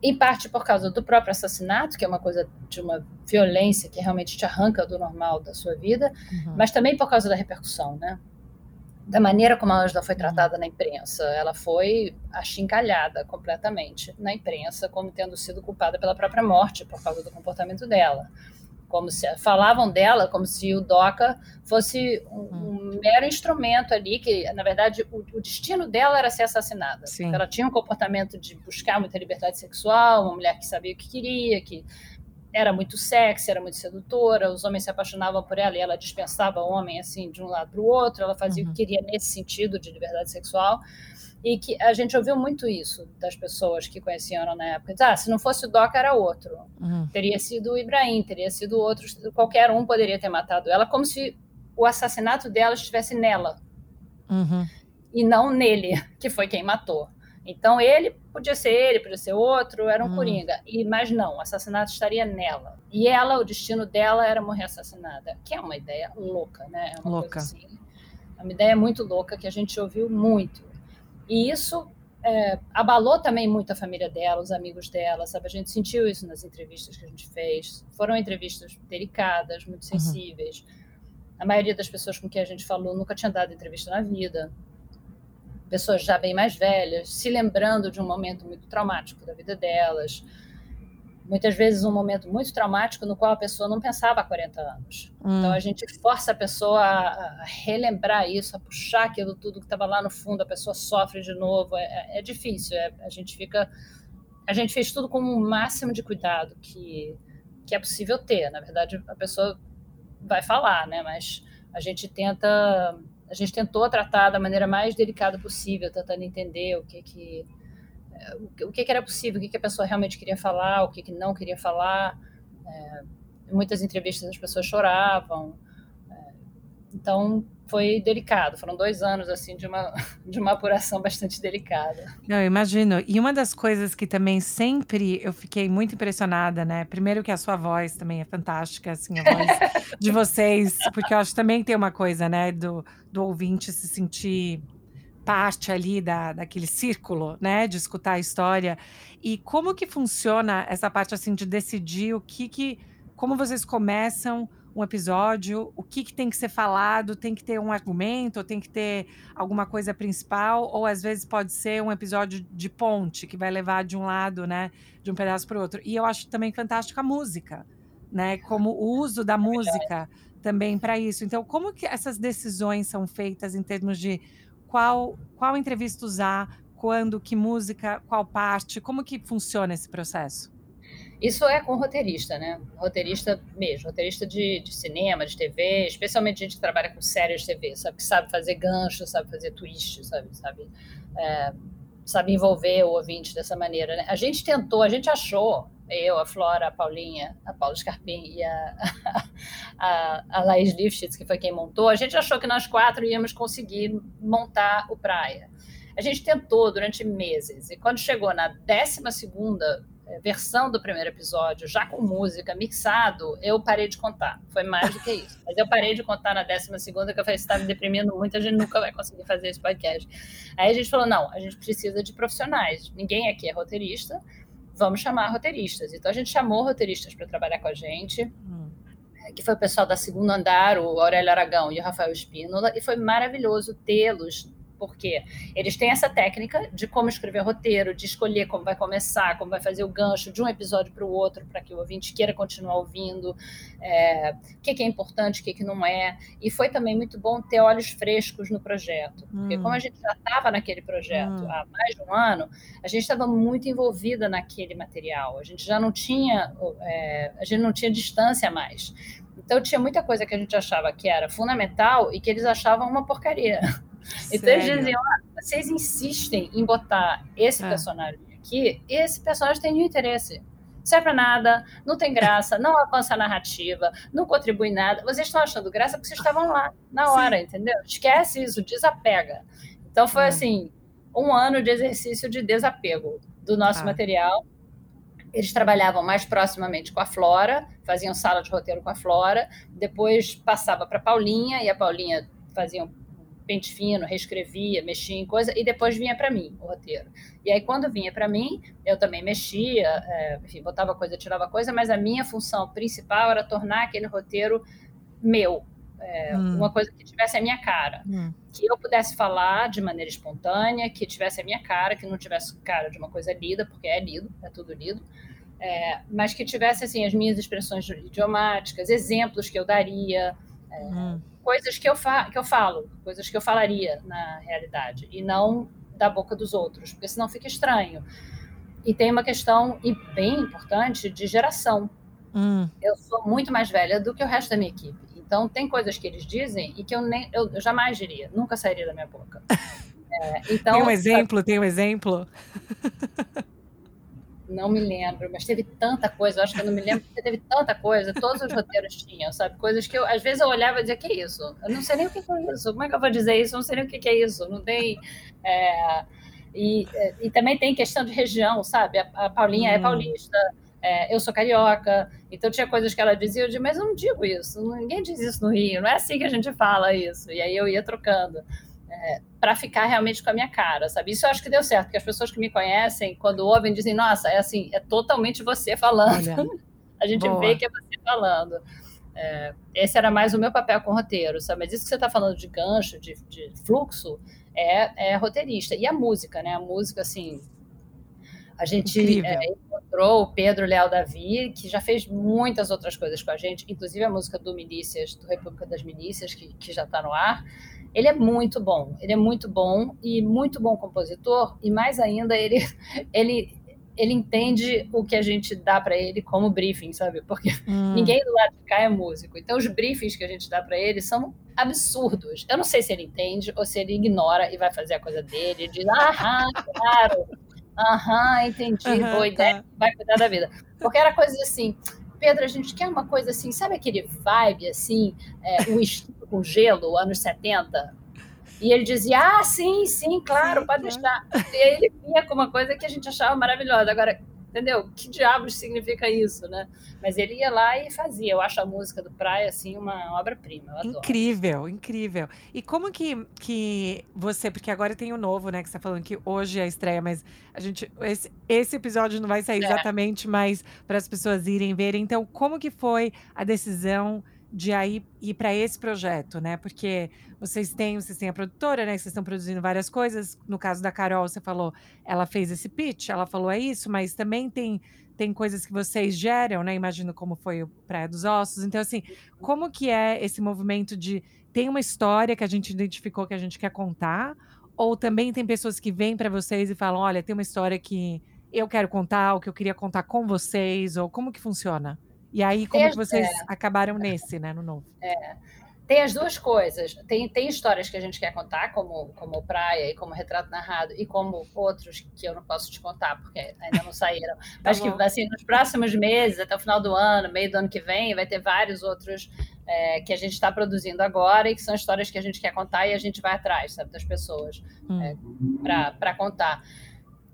Em parte por causa do próprio assassinato, que é uma coisa de uma violência que realmente te arranca do normal da sua vida, uhum. mas também por causa da repercussão, né? Da maneira como a Angela foi tratada na imprensa. Ela foi achincalhada completamente na imprensa, como tendo sido culpada pela própria morte por causa do comportamento dela. Como se falavam dela como se o DOCA fosse um, um mero instrumento ali, que na verdade o, o destino dela era ser assassinada. Ela tinha um comportamento de buscar muita liberdade sexual, uma mulher que sabia o que queria, que era muito sexy, era muito sedutora, os homens se apaixonavam por ela e ela dispensava o homem assim de um lado para o outro, ela fazia uhum. o que queria nesse sentido de liberdade sexual. E que a gente ouviu muito isso das pessoas que conheciam ela na época. Ah, se não fosse o Doc, era outro. Uhum. Teria sido o Ibrahim, teria sido outro, qualquer um poderia ter matado ela, como se o assassinato dela estivesse nela. Uhum. E não nele, que foi quem matou. Então ele podia ser ele, podia ser outro, era um hum. coringa. E mas não, o assassinato estaria nela. E ela, o destino dela era morrer assassinada, que é uma ideia louca, né? É uma louca. Assim, é uma ideia muito louca que a gente ouviu muito. E isso é, abalou também muito a família dela, os amigos dela, sabe? A gente sentiu isso nas entrevistas que a gente fez. Foram entrevistas delicadas, muito uhum. sensíveis. Uhum. A maioria das pessoas com quem a gente falou nunca tinha dado entrevista na vida pessoas já bem mais velhas, se lembrando de um momento muito traumático da vida delas. Muitas vezes um momento muito traumático no qual a pessoa não pensava há 40 anos. Hum. Então a gente força a pessoa a, relembrar isso, a puxar aquilo tudo que estava lá no fundo, a pessoa sofre de novo. É, é, é difícil, é, a gente fica. A gente fez tudo com o máximo de cuidado que, que é possível ter. Na verdade, a pessoa vai falar, né? Mas a gente tenta a gente tentou tratar da maneira mais delicada possível, tentando entender o que que o que, que era possível, o que, que a pessoa realmente queria falar, o que, que não queria falar. É, muitas entrevistas as pessoas choravam. É, então foi delicado. Foram dois anos assim de uma, de uma apuração bastante delicada. Não, eu imagino. E uma das coisas que também sempre eu fiquei muito impressionada, né? Primeiro que a sua voz também é fantástica, assim, a voz de vocês, porque eu acho que também tem uma coisa, né, do, do ouvinte se sentir parte ali da, daquele círculo, né, de escutar a história. E como que funciona essa parte assim de decidir o que que, como vocês começam um episódio, o que, que tem que ser falado, tem que ter um argumento, tem que ter alguma coisa principal, ou às vezes pode ser um episódio de ponte que vai levar de um lado, né, de um pedaço para o outro. E eu acho também fantástica a música, né, como o uso da música também para isso. Então, como que essas decisões são feitas em termos de qual, qual entrevista usar, quando, que música, qual parte, como que funciona esse processo? Isso é com roteirista, né? Roteirista mesmo, roteirista de, de cinema, de TV, especialmente gente que trabalha com séries de TV, sabe? Que sabe fazer gancho, sabe fazer twist, sabe? Sabe, é, sabe envolver o ouvinte dessa maneira, né? A gente tentou, a gente achou, eu, a Flora, a Paulinha, a Paula Scarpim e a, a, a Laís Lifshitz, que foi quem montou, a gente achou que nós quatro íamos conseguir montar o Praia. A gente tentou durante meses, e quando chegou na décima segunda versão do primeiro episódio, já com música, mixado, eu parei de contar. Foi mais do que isso. Mas eu parei de contar na décima segunda, que eu falei, você está me deprimindo muito, a gente nunca vai conseguir fazer esse podcast. Aí a gente falou, não, a gente precisa de profissionais. Ninguém aqui é roteirista, vamos chamar roteiristas. Então a gente chamou roteiristas para trabalhar com a gente. Hum. Que foi o pessoal da Segundo Andar, o Aurélio Aragão e o Rafael Espínola, e foi maravilhoso tê-los porque eles têm essa técnica de como escrever roteiro, de escolher como vai começar, como vai fazer o gancho de um episódio para o outro, para que o ouvinte queira continuar ouvindo, é, o que, que, é importante, o que, que não é. E foi também muito bom ter olhos frescos no projeto, porque hum. como a gente já estava naquele projeto hum. há mais de um ano, a gente estava muito envolvida naquele material, a gente já não tinha, é, a gente não tinha distância mais. Então tinha muita coisa que a gente achava que era fundamental e que eles achavam uma porcaria. Então eles diziam: ah, vocês insistem em botar esse é. personagem aqui, esse personagem tem nenhum interesse. Serve pra nada, não tem graça, não avança a narrativa, não contribui nada. Vocês estão achando graça porque vocês estavam lá na hora, Sim. entendeu? Esquece isso, desapega. Então foi é. assim, um ano de exercício de desapego do nosso ah. material. Eles trabalhavam mais proximamente com a Flora, faziam sala de roteiro com a Flora, depois passava para Paulinha e a Paulinha fazia pente fino, reescrevia, mexia em coisa, e depois vinha para mim o roteiro. E aí, quando vinha para mim, eu também mexia, é, enfim, botava coisa, tirava coisa, mas a minha função principal era tornar aquele roteiro meu, é, hum. uma coisa que tivesse a minha cara. Hum. Que eu pudesse falar de maneira espontânea, que tivesse a minha cara, que não tivesse cara de uma coisa lida, porque é lido, é tudo lido. É, mas que tivesse assim as minhas expressões idiomáticas, exemplos que eu daria, é, hum coisas que eu, fa que eu falo, coisas que eu falaria na realidade, e não da boca dos outros, porque senão fica estranho. E tem uma questão bem importante de geração. Hum. Eu sou muito mais velha do que o resto da minha equipe. Então, tem coisas que eles dizem e que eu, nem, eu, eu jamais diria, nunca sairia da minha boca. É, então, tem um exemplo? Tem um exemplo? Não me lembro, mas teve tanta coisa, eu acho que eu não me lembro, porque teve tanta coisa, todos os roteiros tinham, sabe? Coisas que eu, às vezes eu olhava e dizia, que é isso? Eu não sei nem o que é isso, como é que eu vou dizer isso? Eu não sei nem o que é isso, não tem... É, e, e também tem questão de região, sabe? A, a Paulinha é hum. é paulista, é, eu sou carioca, então tinha coisas que ela dizia, eu dizia, mas eu não digo isso, ninguém diz isso no Rio, não é assim que a gente fala isso, e aí eu ia trocando é, para ficar realmente com a minha cara, sabe? Isso eu acho que deu certo, porque as pessoas que me conhecem, quando ouvem, dizem, nossa, é assim, é totalmente você falando. a gente Boa. vê que é você falando. É, esse era mais o meu papel com roteiro, sabe? Mas isso que você está falando de gancho, de, de fluxo, é, é, roteirista. E a música, né? A música, assim. A gente é, encontrou o Pedro Leal Davi, que já fez muitas outras coisas com a gente, inclusive a música do Milícias, do República das Milícias, que, que já está no ar. Ele é muito bom, ele é muito bom e muito bom compositor, e mais ainda, ele, ele, ele entende o que a gente dá para ele como briefing, sabe? Porque hum. ninguém do lado de cá é músico. Então, os briefings que a gente dá para ele são absurdos. Eu não sei se ele entende ou se ele ignora e vai fazer a coisa dele. Ele diz, aham, claro, aham, entendi, uhum, boa ideia, tá. vai cuidar da vida. Porque era coisa assim, Pedro, a gente quer uma coisa assim, sabe aquele vibe assim, é, o estilo com gelo, anos 70? E ele dizia, ah, sim, sim, claro, sim, pode deixar. E aí ele vinha com uma coisa que a gente achava maravilhosa. Agora, entendeu? Que diabos significa isso, né? Mas ele ia lá e fazia. Eu acho a música do Praia, assim, uma obra-prima. Incrível, incrível. E como que, que você, porque agora tem o novo, né, que você tá falando que hoje é a estreia, mas a gente, esse, esse episódio não vai sair é. exatamente mais para as pessoas irem verem. Então, como que foi a decisão de aí ir para esse projeto, né? Porque vocês têm, vocês têm a produtora, né? Vocês estão produzindo várias coisas. No caso da Carol, você falou, ela fez esse pitch, ela falou é isso, mas também tem tem coisas que vocês geram, né? Imagino como foi o Praia dos Ossos. Então, assim, como que é esse movimento de tem uma história que a gente identificou que a gente quer contar, ou também tem pessoas que vêm para vocês e falam, olha, tem uma história que eu quero contar, ou que eu queria contar com vocês, ou como que funciona? E aí, como que vocês é. acabaram nesse, né, no novo? É. Tem as duas coisas. Tem, tem histórias que a gente quer contar, como, como Praia e como Retrato Narrado, e como outros que eu não posso te contar, porque ainda não saíram. tá Mas bom. que, assim, nos próximos meses, até o final do ano, meio do ano que vem, vai ter vários outros é, que a gente está produzindo agora e que são histórias que a gente quer contar e a gente vai atrás, sabe, das pessoas hum. é, para contar.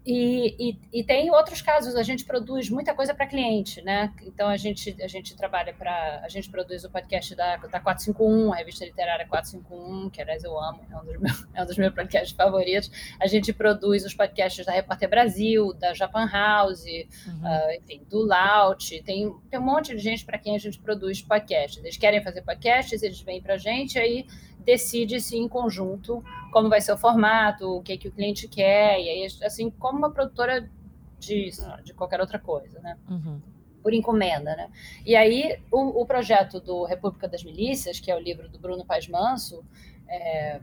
E, e, e, tem outros casos, a gente produz muita coisa para cliente, né? Então a gente, a gente trabalha para. A gente produz o podcast da, da 451, a revista literária 451, que aliás eu amo, é um, dos meus, é um dos meus podcasts favoritos. A gente produz os podcasts da Repórter Brasil, da Japan House, uhum. uh, enfim, do Laut. Tem, tem um monte de gente para quem a gente produz podcasts. Eles querem fazer podcasts, eles vêm para a gente, aí decide-se em conjunto como vai ser o formato, o que, que o cliente quer, e aí, assim, como uma produtora de, de qualquer outra coisa, né? Uhum. Por encomenda, né? E aí, o, o, projeto do República das Milícias, que é o livro do Bruno Paz Manso, é,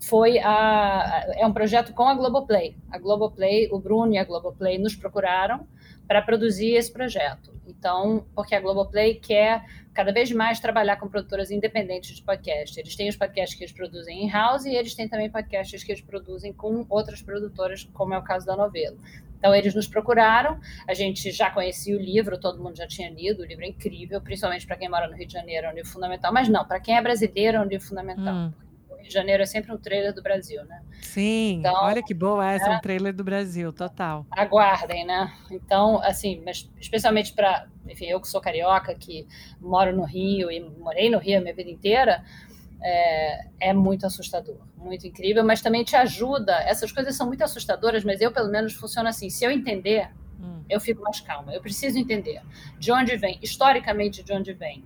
foi a, é um projeto com a Globoplay. A Globoplay, o Bruno e a Globoplay nos procuraram para produzir esse projeto. Então, porque a Globoplay quer cada vez mais trabalhar com produtoras independentes de podcast. Eles têm os podcasts que eles produzem in-house e eles têm também podcasts que eles produzem com outras produtoras, como é o caso da Novelo. Então, eles nos procuraram, a gente já conhecia o livro, todo mundo já tinha lido, o livro é incrível, principalmente para quem mora no Rio de Janeiro, é um livro fundamental, mas não, para quem é brasileiro, é um livro fundamental. Hum. Janeiro é sempre um trailer do Brasil, né? Sim, então, olha que boa essa, é um trailer do Brasil, total. Aguardem, né? Então, assim, mas especialmente para, enfim, eu que sou carioca, que moro no Rio e morei no Rio a minha vida inteira, é, é, muito assustador, muito incrível, mas também te ajuda. Essas coisas são muito assustadoras, mas eu, pelo menos, funciona assim. Se eu entender, hum. eu fico mais calma. Eu preciso entender de onde vem, historicamente, de onde vem.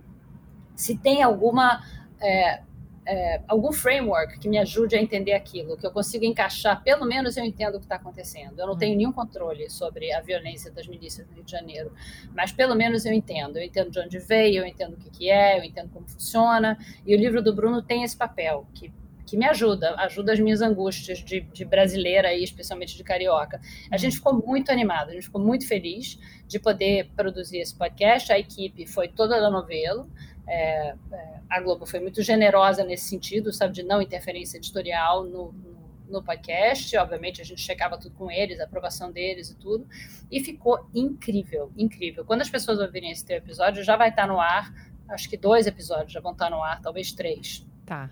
Se tem alguma é, é, algum framework que me ajude a entender aquilo, que eu consiga encaixar, pelo menos eu entendo o que está acontecendo. Eu não tenho nenhum controle sobre a violência das milícias do Rio de Janeiro, mas pelo menos eu entendo. Eu entendo de onde veio, eu entendo o que, que é, eu entendo como funciona. E o livro do Bruno tem esse papel, que que me ajuda, ajuda as minhas angústias de, de, brasileira e especialmente de carioca. A gente ficou muito animado, a gente ficou muito feliz de poder produzir esse podcast. A equipe foi toda da novelo. É, é, a Globo foi muito generosa nesse sentido, sabe, de não interferência editorial no, no, no, podcast. Obviamente, a gente checava tudo com eles, a aprovação deles e tudo. E ficou incrível, incrível. Quando as pessoas ouvirem esse teu episódio, já vai estar no ar. Acho que dois episódios já vão estar no ar, talvez três. Tá.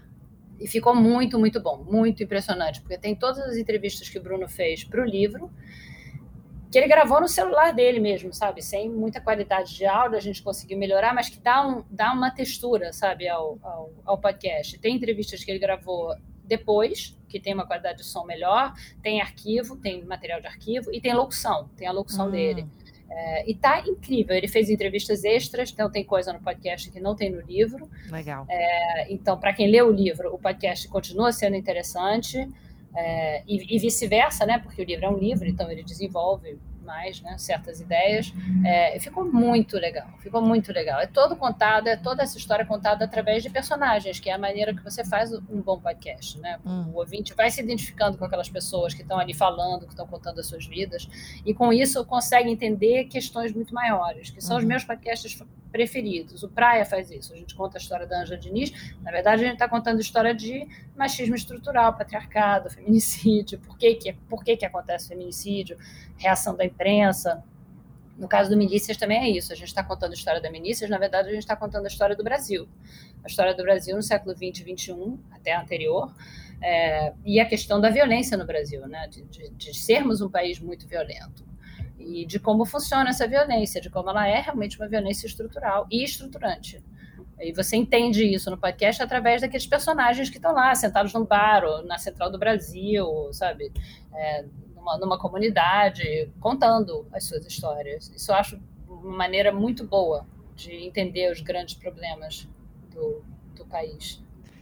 E ficou muito, muito bom, muito impressionante, porque tem todas as entrevistas que o Bruno fez para o livro que ele gravou no celular dele mesmo, sabe? Sem muita qualidade de áudio, a gente conseguiu melhorar, mas que dá, um, dá uma textura, sabe, ao, ao, ao podcast. Tem entrevistas que ele gravou depois, que tem uma qualidade de som melhor, tem arquivo, tem material de arquivo, e tem locução, tem a locução hum. dele. É, e tá incrível. Ele fez entrevistas extras, então tem coisa no podcast que não tem no livro. Legal. É, então, para quem lê o livro, o podcast continua sendo interessante. É, e, e vice-versa, né? Porque o livro é um livro, então ele desenvolve mais, né, certas ideias. É, ficou muito legal, ficou muito legal. É todo contado, é toda essa história contada através de personagens, que é a maneira que você faz um bom podcast, né? Hum. O ouvinte vai se identificando com aquelas pessoas que estão ali falando, que estão contando as suas vidas, e com isso consegue entender questões muito maiores, que são uhum. os meus podcasts preferidos. O Praia faz isso. A gente conta a história da Anja Diniz. Na verdade, a gente está contando a história de machismo estrutural, patriarcado, feminicídio, por que, que, por que, que acontece feminicídio, reação da imprensa. No caso do Milícias também é isso. A gente está contando a história da Milícias, na verdade, a gente está contando a história do Brasil. A história do Brasil no século XX e XXI, até anterior, é, e a questão da violência no Brasil, né? de, de, de sermos um país muito violento e de como funciona essa violência, de como ela é realmente uma violência estrutural e estruturante. E você entende isso no podcast através daqueles personagens que estão lá, sentados num bar ou na Central do Brasil, sabe? É, numa, numa comunidade, contando as suas histórias. Isso eu acho uma maneira muito boa de entender os grandes problemas do, do país.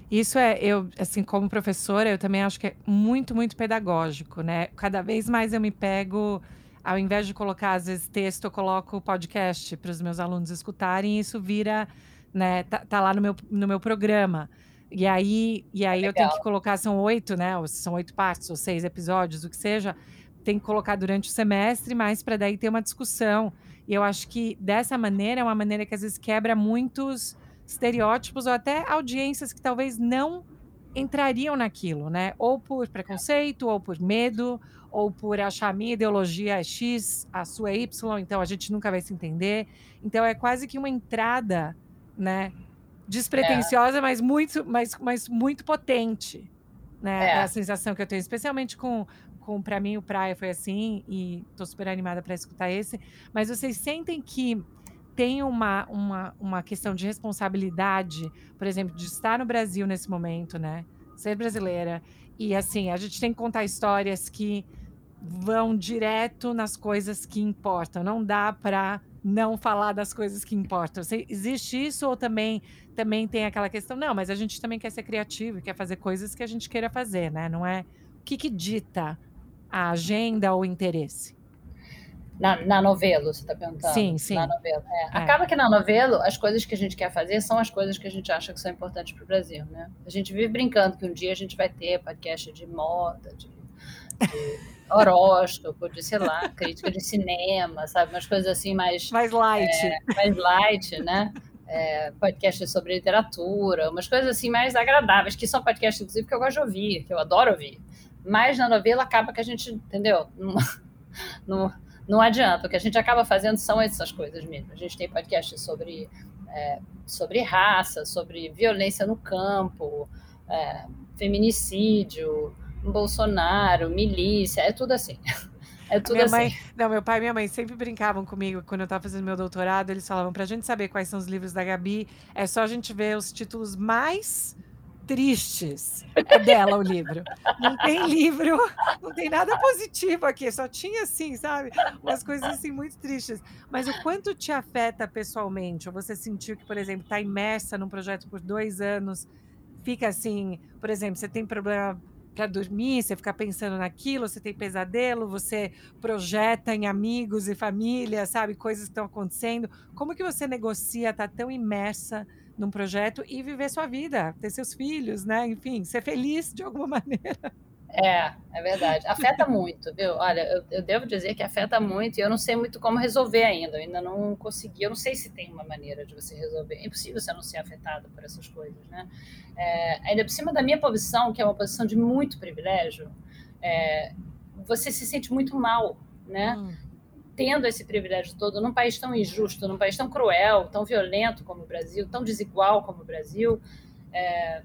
Isso é, eu, assim, como professora, eu também acho que é muito, muito pedagógico, né? Cada vez mais eu me pego ao invés de colocar, às vezes, texto, eu coloco podcast para os meus alunos escutarem, e isso vira, né, tá, tá, lá no meu, no meu programa. E aí, e aí eu tenho que colocar, são oito, né? Ou são oito partes, ou seis episódios, o que seja, tem que colocar durante o semestre, mas para daí ter uma discussão. E eu acho que dessa maneira é uma maneira que às vezes quebra muitos estereótipos ou até audiências que talvez não entrariam naquilo, né? Ou por preconceito, ou por medo, ou por achar a minha ideologia é X, a sua é Y, então a gente nunca vai se entender. Então é quase que uma entrada, né? Despretensiosa, é. mas muito, mas, mas muito potente. Né? É. é. a sensação que eu tenho, especialmente com, com para mim o Praia foi assim, e tô super animada para escutar esse. Mas vocês sentem que tem uma, uma, uma questão de responsabilidade, por exemplo, de estar no Brasil nesse momento, né? Ser brasileira. E assim, a gente tem que contar histórias que vão direto nas coisas que importam. Não dá para não falar das coisas que importam. Existe isso ou também também tem aquela questão, não, mas a gente também quer ser criativo, quer fazer coisas que a gente queira fazer, né? Não é o que, que dita a agenda ou o interesse? Na, na novela, você está perguntando? Sim, sim. Na novela. É. É. Acaba que na novela, as coisas que a gente quer fazer são as coisas que a gente acha que são importantes para o Brasil, né? A gente vive brincando que um dia a gente vai ter podcast de moda, de, de horóscopo, de, sei lá, crítica de cinema, sabe? Umas coisas assim mais... Mais light. É, mais light, né? É, podcasts sobre literatura, umas coisas assim mais agradáveis, que são podcasts, inclusive, que eu gosto de ouvir, que eu adoro ouvir. Mas na novela acaba que a gente, entendeu? Não, não, não adianta. O que a gente acaba fazendo são essas coisas mesmo. A gente tem podcasts sobre, é, sobre raça, sobre violência no campo, é, feminicídio, Bolsonaro, milícia, é tudo assim. É tudo minha assim. Mãe, não, meu pai e minha mãe sempre brincavam comigo quando eu estava fazendo meu doutorado. Eles falavam para a gente saber quais são os livros da Gabi, é só a gente ver os títulos mais tristes. É dela o livro. Não tem livro, não tem nada positivo aqui, só tinha assim, sabe? Umas coisas assim muito tristes. Mas o quanto te afeta pessoalmente? Ou você sentiu que, por exemplo, está imersa num projeto por dois anos, fica assim, por exemplo, você tem problema para dormir, você fica pensando naquilo, você tem pesadelo, você projeta em amigos e família, sabe, coisas que estão acontecendo. Como que você negocia, tá tão imersa num projeto e viver sua vida, ter seus filhos, né? Enfim, ser feliz de alguma maneira. É, é verdade. Afeta muito, viu? Olha, eu, eu, devo dizer que afeta muito e eu não sei muito como resolver ainda. Eu ainda não consegui. Eu não sei se tem uma maneira de você resolver. É impossível você não ser afetado por essas coisas, né? É, ainda por cima da minha posição, que é uma posição de muito privilégio, é, você se sente muito mal, né? Hum. Tendo esse privilégio todo num país tão injusto, num país tão cruel, tão violento como o Brasil, tão desigual como o Brasil, é,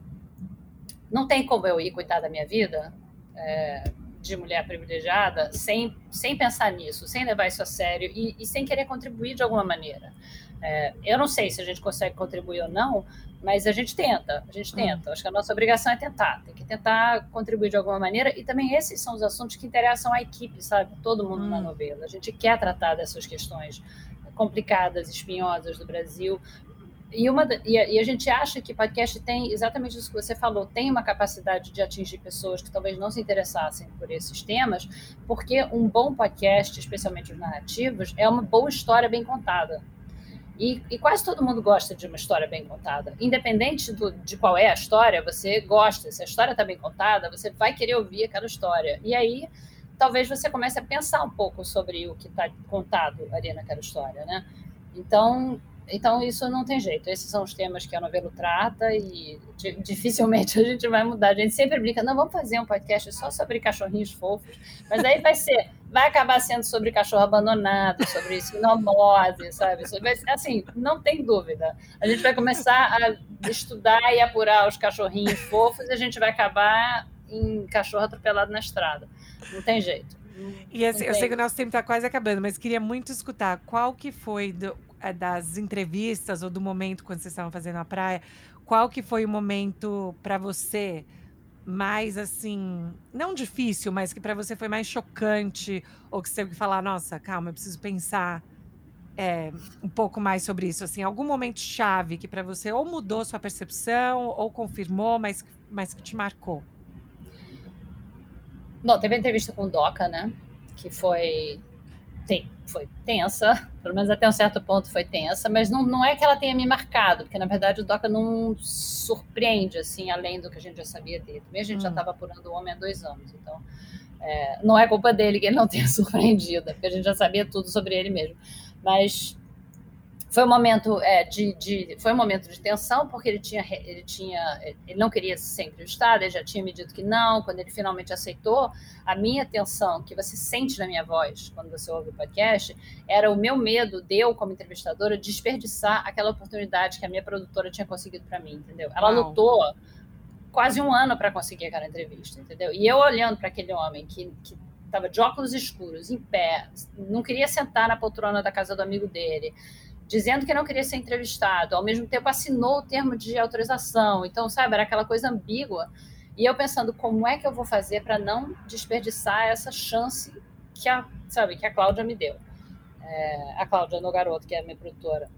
não tem como eu ir cuidar da minha vida é, de mulher privilegiada sem, sem pensar nisso, sem levar isso a sério e, e sem querer contribuir de alguma maneira. É, eu não sei se a gente consegue contribuir ou não, mas a gente tenta, a gente tenta. Acho que a nossa obrigação é tentar, tem que tentar contribuir de alguma maneira. E também esses são os assuntos que interessam à equipe, sabe? Todo mundo hum. na novela. A gente quer tratar dessas questões complicadas, espinhosas do Brasil, e, uma, e a, e, a, gente acha que podcast tem exatamente isso que você falou, tem uma capacidade de atingir pessoas que talvez não se interessassem por esses temas, porque um bom podcast, especialmente os narrativos, é uma boa história bem contada. E, e quase todo mundo gosta de uma história bem contada. Independente do, de qual é a história, você gosta. Se a história está bem contada, você vai querer ouvir aquela história. E aí, talvez você comece a pensar um pouco sobre o que está contado ali naquela história, né? Então, então, isso não tem jeito. Esses são os temas que a novela trata e dificilmente a gente vai mudar. A gente sempre brinca, não, vamos fazer um podcast só sobre cachorrinhos fofos, mas aí vai ser, vai acabar sendo sobre cachorro abandonado, sobre sinomose, sabe? Sobre, assim, não tem dúvida. A gente vai começar a estudar e apurar os cachorrinhos fofos e a gente vai acabar em cachorro atropelado na estrada. Não tem jeito. E assim, eu sei que o nosso tempo está quase acabando, mas queria muito escutar qual que foi do, das entrevistas ou do momento quando vocês estavam fazendo a praia, qual que foi o momento para você mais assim, não difícil, mas que para você foi mais chocante ou que você teve que falar, nossa, calma, eu preciso pensar é, um pouco mais sobre isso, assim, algum momento chave que para você ou mudou sua percepção ou confirmou, mas, mas que te marcou? Bom, teve a entrevista com o Doca, né? Que foi tem, foi tensa, pelo menos até um certo ponto foi tensa, mas não, não é que ela tenha me marcado, porque na verdade o Doca não surpreende, assim, além do que a gente já sabia dele. Também a gente hum. já estava apurando o homem há dois anos, então é, não é culpa dele que ele não tenha surpreendido, porque a gente já sabia tudo sobre ele mesmo. Mas foi um momento é, de, de, foi um momento de tensão porque ele tinha ele tinha ele não queria ser entrevistado ele já tinha me dito que não quando ele finalmente aceitou a minha tensão que você sente na minha voz quando você ouve o podcast era o meu medo de eu como entrevistadora desperdiçar aquela oportunidade que a minha produtora tinha conseguido para mim entendeu ela Uau. lutou quase um ano para conseguir aquela entrevista entendeu e eu olhando para aquele homem que, que estava de óculos escuros em pé não queria sentar na poltrona da casa do amigo dele dizendo que não queria ser entrevistado, ao mesmo tempo assinou o termo de autorização. Então, sabe, era aquela coisa ambígua. E eu pensando, como é que eu vou fazer para não desperdiçar essa chance que a, sabe, que a Cláudia me deu? É, a Cláudia no garoto, que é a minha produtora.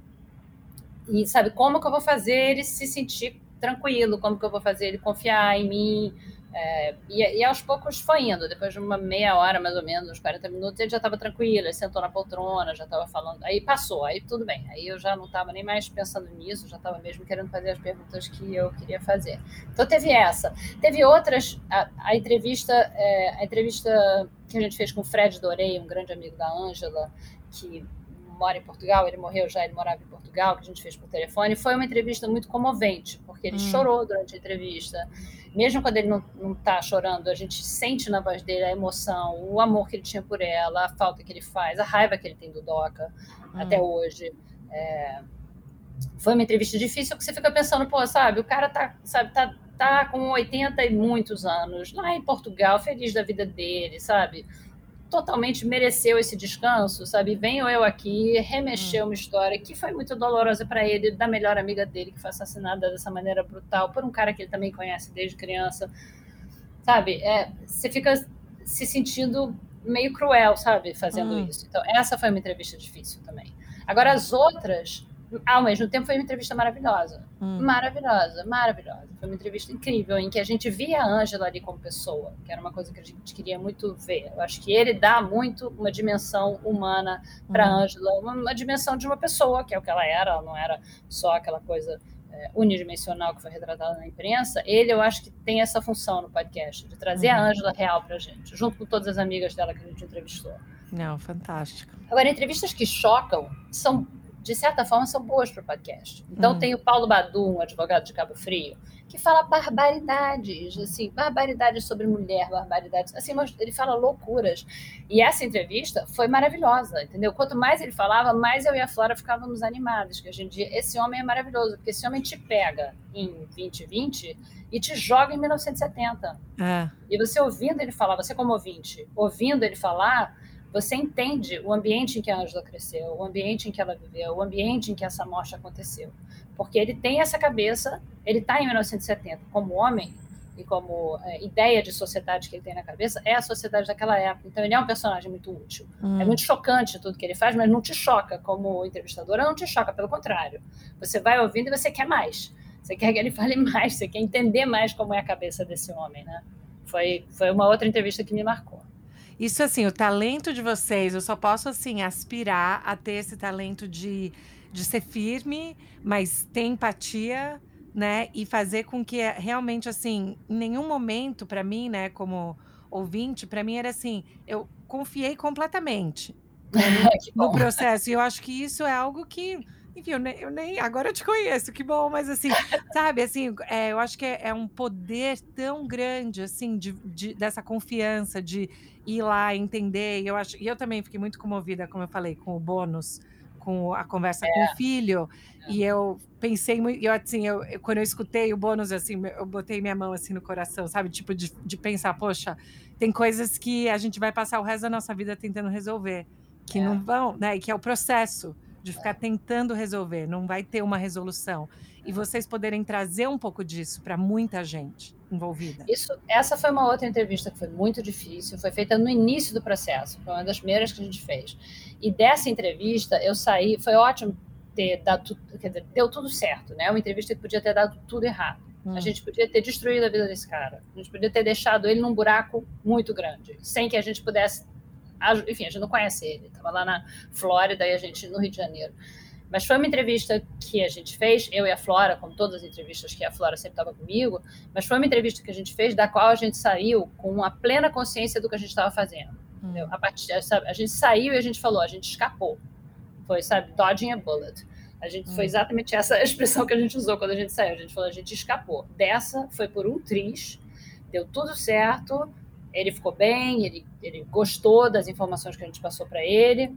E sabe, como que eu vou fazer ele se sentir tranquilo? Como que eu vou fazer ele confiar em mim? É, e, e, aos poucos foi indo, depois de uma meia hora, mais ou menos, uns 40 minutos, ele já estava tranquilo, ele sentou na poltrona, já estava falando, aí passou, aí tudo bem, aí eu já não estava nem mais pensando nisso, já estava mesmo querendo fazer as perguntas que eu queria fazer. Então teve essa. Teve outras, a, a entrevista, é, a entrevista que a gente fez com o Fred Dorei, um grande amigo da Ângela, que mora em Portugal, ele morreu já, ele morava em Portugal, que a gente fez por telefone, foi uma entrevista muito comovente, porque ele hum. chorou durante a entrevista mesmo quando ele não está chorando, a gente sente na voz dele a emoção, o amor que ele tinha por ela, a falta que ele faz, a raiva que ele tem do Doca hum. até hoje. É... Foi uma entrevista difícil porque você fica pensando, pô, sabe, o cara tá, sabe, tá, tá com 80 e muitos anos, lá em Portugal, feliz da vida dele, sabe? Totalmente mereceu esse descanso, sabe? Venho eu aqui remexer hum. uma história que foi muito dolorosa para ele, da melhor amiga dele que foi assassinada dessa maneira brutal por um cara que ele também conhece desde criança, sabe? É, você fica se sentindo meio cruel, sabe? Fazendo hum. isso. Então, essa foi uma entrevista difícil também. Agora, as outras ao mesmo tempo foi uma entrevista maravilhosa. Hum. Maravilhosa, maravilhosa. Foi uma entrevista incrível, em que a gente via a Ângela ali como pessoa, que era uma coisa que a gente queria muito ver. Eu acho que ele dá muito uma dimensão humana para a hum. Ângela, uma, uma, dimensão de uma pessoa, que é o que ela era, ela não era só aquela coisa é, unidimensional que foi retratada na imprensa. Ele, eu acho que tem essa função no podcast, de trazer a uhum. Ângela real para a gente, junto com todas as amigas dela que a gente entrevistou. Não, fantástico. Agora, entrevistas que chocam são de certa forma, são boas para o podcast. Então, hum. tem o Paulo Badu, um advogado de Cabo Frio, que fala barbaridades, assim, barbaridades sobre mulher, barbaridades, assim, ele fala loucuras. E essa entrevista foi maravilhosa, entendeu? Quanto mais ele falava, mais eu e a Flora ficávamos animados, que hoje em dia, esse homem é maravilhoso, porque esse homem te pega em 2020 e te joga em 1970. É. E você ouvindo ele falar, você como ouvinte, ouvindo ele falar você entende o ambiente em que a Angela cresceu, o ambiente em que ela viveu, o ambiente em que essa morte aconteceu. Porque ele tem essa cabeça, ele está em 1970 como homem, e como é, ideia de sociedade que ele tem na cabeça é a sociedade daquela época. Então ele é um personagem muito útil. Hum. É muito chocante tudo que ele faz, mas não te choca como entrevistadora, não te choca, pelo contrário. Você vai ouvindo e você quer mais. Você quer que ele fale mais, você quer entender mais como é a cabeça desse homem, né? Foi, foi uma outra entrevista que me marcou. Isso assim, o talento de vocês, eu só posso assim aspirar a ter esse talento de, de ser firme, mas ter empatia, né? E fazer com que realmente assim, em nenhum momento para mim, né, como ouvinte, para mim era assim, eu confiei completamente né, no, no processo. E eu acho que isso é algo que enfim, eu nem, eu nem, Agora eu te conheço, que bom, mas assim, sabe, assim, é, eu acho que é, é, um poder tão grande, assim, de, de, dessa confiança, de ir lá, entender. E eu, acho, e eu também fiquei muito comovida, como eu falei, com o bônus, com a conversa é. com o é. filho. É. E eu pensei muito, eu, assim, eu, eu, quando eu escutei o bônus, assim, eu botei minha mão assim no coração, sabe? Tipo, de, de pensar, poxa, tem coisas que a gente vai passar o resto da nossa vida tentando resolver, que é. não vão, né? E que é o processo de ficar tentando resolver, não vai ter uma resolução. E vocês poderem trazer um pouco disso para muita gente envolvida. Isso, essa foi uma outra entrevista que foi muito difícil, foi feita no início do processo, foi uma das primeiras que a gente fez. E dessa entrevista eu saí, foi ótimo ter dado, quer dizer, deu tudo certo, né? Uma entrevista que podia ter dado tudo errado. Hum. A gente podia ter destruído a vida desse cara. A gente podia ter deixado ele num buraco muito grande, sem que a gente pudesse enfim, a gente não conhece ele, estava lá na Flórida e a gente no Rio de Janeiro. Mas foi uma entrevista que a gente fez, eu e a Flora, como todas as entrevistas que a Flora sempre estava comigo, mas foi uma entrevista que a gente fez da qual a gente saiu com a plena consciência do que a gente estava fazendo. Hum. A, partir, a gente saiu e a gente falou, a gente escapou. Foi, sabe, dodging a bullet. A gente hum. foi exatamente essa expressão que a gente usou quando a gente saiu. A gente falou, a gente escapou. Dessa foi por um triz, deu tudo certo, ele ficou bem, ele, ele gostou das informações que a gente passou para ele.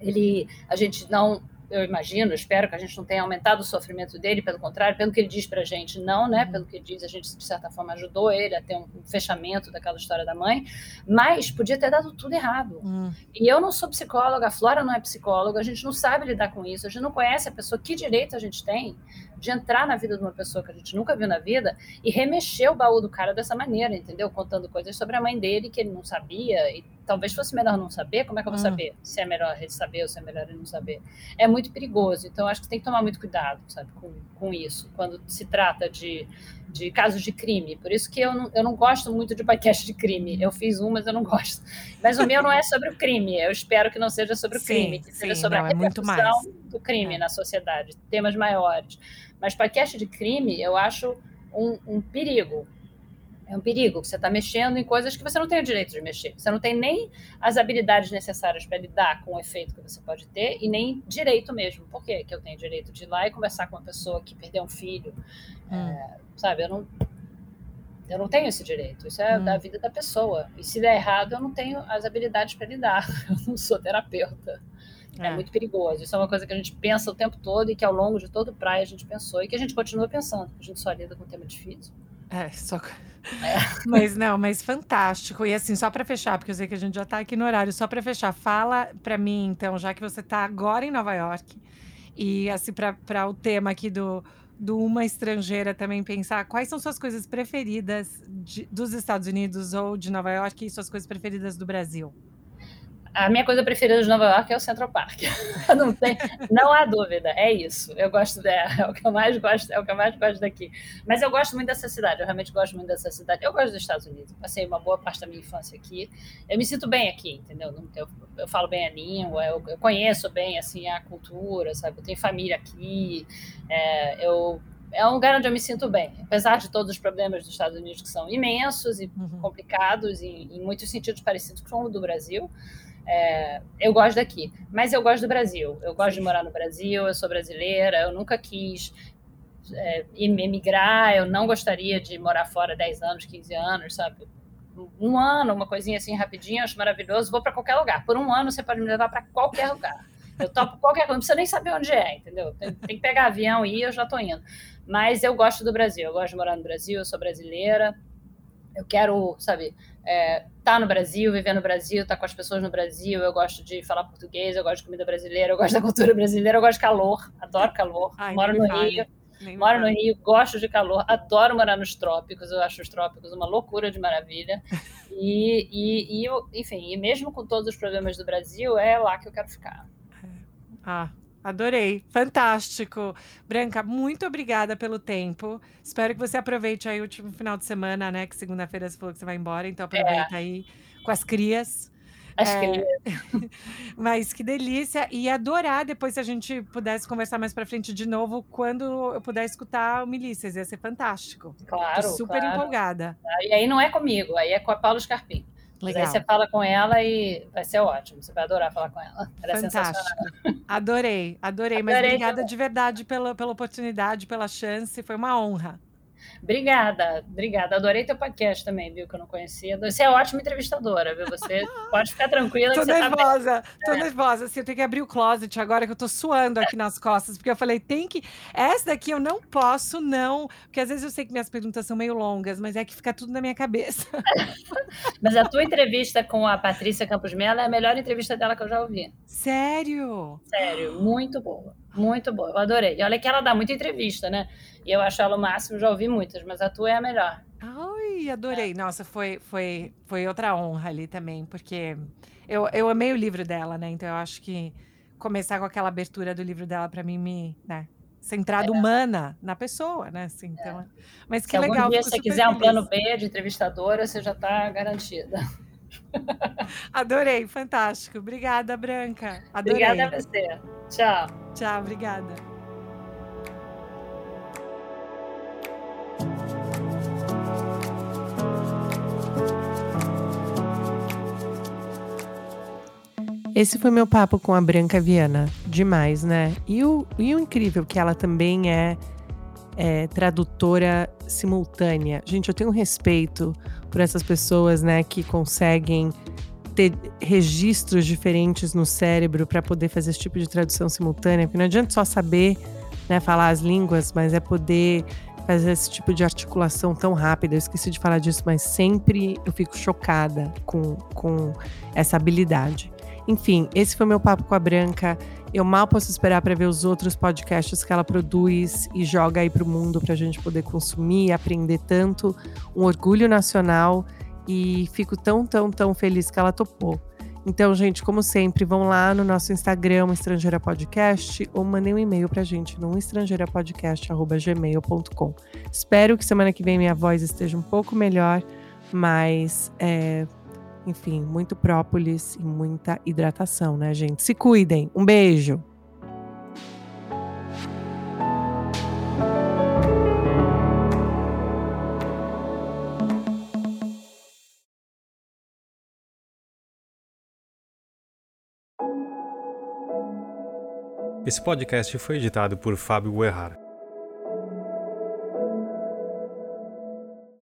Ele, a gente não eu imagino, espero que a gente não tenha aumentado o sofrimento dele, pelo contrário, pelo que ele diz para a gente, não, né? Uhum. Pelo que ele diz, a gente, de certa forma, ajudou ele a ter um, fechamento daquela história da mãe, mas podia ter dado tudo errado. Uhum. E eu não sou psicóloga, a Flora não é psicóloga, a gente não sabe lidar com isso, a gente não conhece a pessoa, que direito a gente tem de entrar na vida de uma pessoa que a gente nunca viu na vida e remexer o baú do cara dessa maneira, entendeu? Contando coisas sobre a mãe dele que ele não sabia e talvez fosse melhor não saber, como é que eu vou hum. saber se é melhor ele saber ou se é melhor ele não saber? É muito perigoso, então acho que tem que tomar muito cuidado, sabe, com, com isso, quando se trata de, de casos de crime. Por isso que eu não, eu não gosto muito de podcast de crime. Eu fiz um, mas eu não gosto. Mas o meu não é sobre o crime, eu espero que não seja sobre o crime, que sim, seja sobre não, a é repercussão é do crime é. na sociedade, temas maiores. Mas podcast de crime, eu acho um, um perigo, é um perigo, você está mexendo em coisas que você não tem o direito de mexer. Você não tem nem as habilidades necessárias para lidar com o efeito que você pode ter e nem direito mesmo. Por quê? que eu tenho direito de ir lá e conversar com uma pessoa que perdeu um filho? Hum. É, sabe, eu não, eu não tenho esse direito. Isso é hum. da vida da pessoa. E se der errado, eu não tenho as habilidades para lidar. Eu não sou terapeuta. É. é. muito perigoso. Isso é uma coisa que a gente pensa o tempo todo e que ao longo de todo o praia a gente pensou e que a gente continua pensando. A gente só lida com um tema difícil. É, só. Mas não, mas fantástico. E assim, só para fechar, porque eu sei que a gente já tá aqui no horário, só para fechar, fala para mim, então, já que você tá agora em Nova York, e assim, para o tema aqui do, do Uma Estrangeira também pensar quais são suas coisas preferidas de, dos Estados Unidos ou de Nova York e suas coisas preferidas do Brasil a minha coisa preferida de Nova York é o Central Park. não, tem, não há dúvida, é isso. Eu gosto dela, é o que eu mais gosto, é o que eu mais gosto daqui. Mas eu gosto muito dessa cidade, eu realmente gosto muito dessa cidade. Eu gosto dos Estados Unidos. Passei uma boa parte da minha infância aqui. Eu me sinto bem aqui, entendeu? Eu, eu falo bem a língua, eu, eu, conheço bem assim a cultura, sabe? Eu tenho família aqui. É, eu é um lugar onde eu me sinto bem, apesar de todos os problemas dos Estados Unidos que são imensos e uhum. complicados e em muitos sentidos parecidos com o do Brasil. É, eu gosto daqui, mas eu gosto do Brasil. Eu gosto de morar no Brasil, eu sou brasileira, eu nunca quis é, emigrar, eu não gostaria de morar fora 10 anos, 15 anos, sabe? Um ano, uma coisinha assim rapidinho, acho maravilhoso, vou para qualquer lugar. Por um ano você pode me levar para qualquer lugar. Eu topo qualquer coisa, não precisa nem saber onde é, entendeu? Tem, tem que pegar avião e ir, eu já estou indo. Mas eu gosto do Brasil, eu gosto de morar no Brasil, eu sou brasileira, eu quero, sabe, é, tá no Brasil, viver no Brasil, tá com as pessoas no Brasil, eu gosto de falar português, eu gosto de comida brasileira, eu gosto da cultura brasileira, eu gosto de calor, adoro calor, Ai, moro no vale. Rio. Nem Moro no Rio, gosto de calor, adoro morar nos trópicos, eu acho os trópicos uma loucura de maravilha. E, e, e eu, enfim, e mesmo com todos os problemas do Brasil, é lá que eu quero ficar. É. Ah, Adorei, fantástico. Branca, muito obrigada pelo tempo. Espero que você aproveite aí o último final de semana, né? Que segunda-feira você falou que você vai embora, então aproveita é. aí com as crias. Acho é, que Mas que delícia. E adorar depois se a gente pudesse conversar mais para frente de novo, quando eu puder escutar o Milícias. Ia ser fantástico. Claro. Tô super claro. empolgada. E aí não é comigo, aí é com a Paula Scarpim. Legal. Mas aí você fala com ela e vai ser ótimo. Você vai adorar falar com ela. ela é Fantástico. Adorei, adorei. adorei. Mas obrigada também. de verdade pela, pela oportunidade, pela chance. Foi uma honra. Obrigada, obrigada. Adorei teu podcast também, viu? Que eu não conhecia. Você é ótima entrevistadora, viu? Você pode ficar tranquila. tô que nervosa, tá tô é. nervosa. Assim, eu tenho que abrir o closet agora que eu tô suando aqui nas costas, porque eu falei, tem que. Essa daqui eu não posso, não. Porque às vezes eu sei que minhas perguntas são meio longas, mas é que fica tudo na minha cabeça. mas a tua entrevista com a Patrícia Campos Mello é a melhor entrevista dela que eu já ouvi. Sério? Sério, muito boa. Muito boa, eu adorei. E olha que ela dá muita entrevista, né? E eu acho ela o máximo, já ouvi muitas, mas a tua é a melhor. Ai, adorei. É. Nossa, foi, foi, foi outra honra ali também, porque eu, eu amei o livro dela, né? Então eu acho que começar com aquela abertura do livro dela para mim me, né, centrada é. humana na pessoa, né? Assim, então, é. Mas que se legal. Algum dia, se você quiser feliz. um plano B de entrevistadora, você já está garantida. Adorei, fantástico. Obrigada, Branca. Adorei. Obrigada a você. Tchau. Tchau, obrigada. Esse foi meu papo com a Branca Viana. Demais, né? E o, e o incrível que ela também é, é tradutora simultânea. Gente, eu tenho um respeito por essas pessoas, né, que conseguem ter registros diferentes no cérebro para poder fazer esse tipo de tradução simultânea, porque não adianta só saber né, falar as línguas, mas é poder fazer esse tipo de articulação tão rápida. Eu esqueci de falar disso, mas sempre eu fico chocada com, com essa habilidade. Enfim, esse foi meu papo com a Branca. Eu mal posso esperar para ver os outros podcasts que ela produz e joga aí para o mundo para a gente poder consumir e aprender tanto. Um orgulho nacional e fico tão, tão, tão feliz que ela topou. Então, gente, como sempre, vão lá no nosso Instagram, Estrangeira Podcast, ou mandem um e-mail pra gente no estrangeirapodcast.gmail.com. Espero que semana que vem minha voz esteja um pouco melhor, mas, é, enfim, muito própolis e muita hidratação, né, gente? Se cuidem. Um beijo! Esse podcast foi editado por Fábio Guerrara.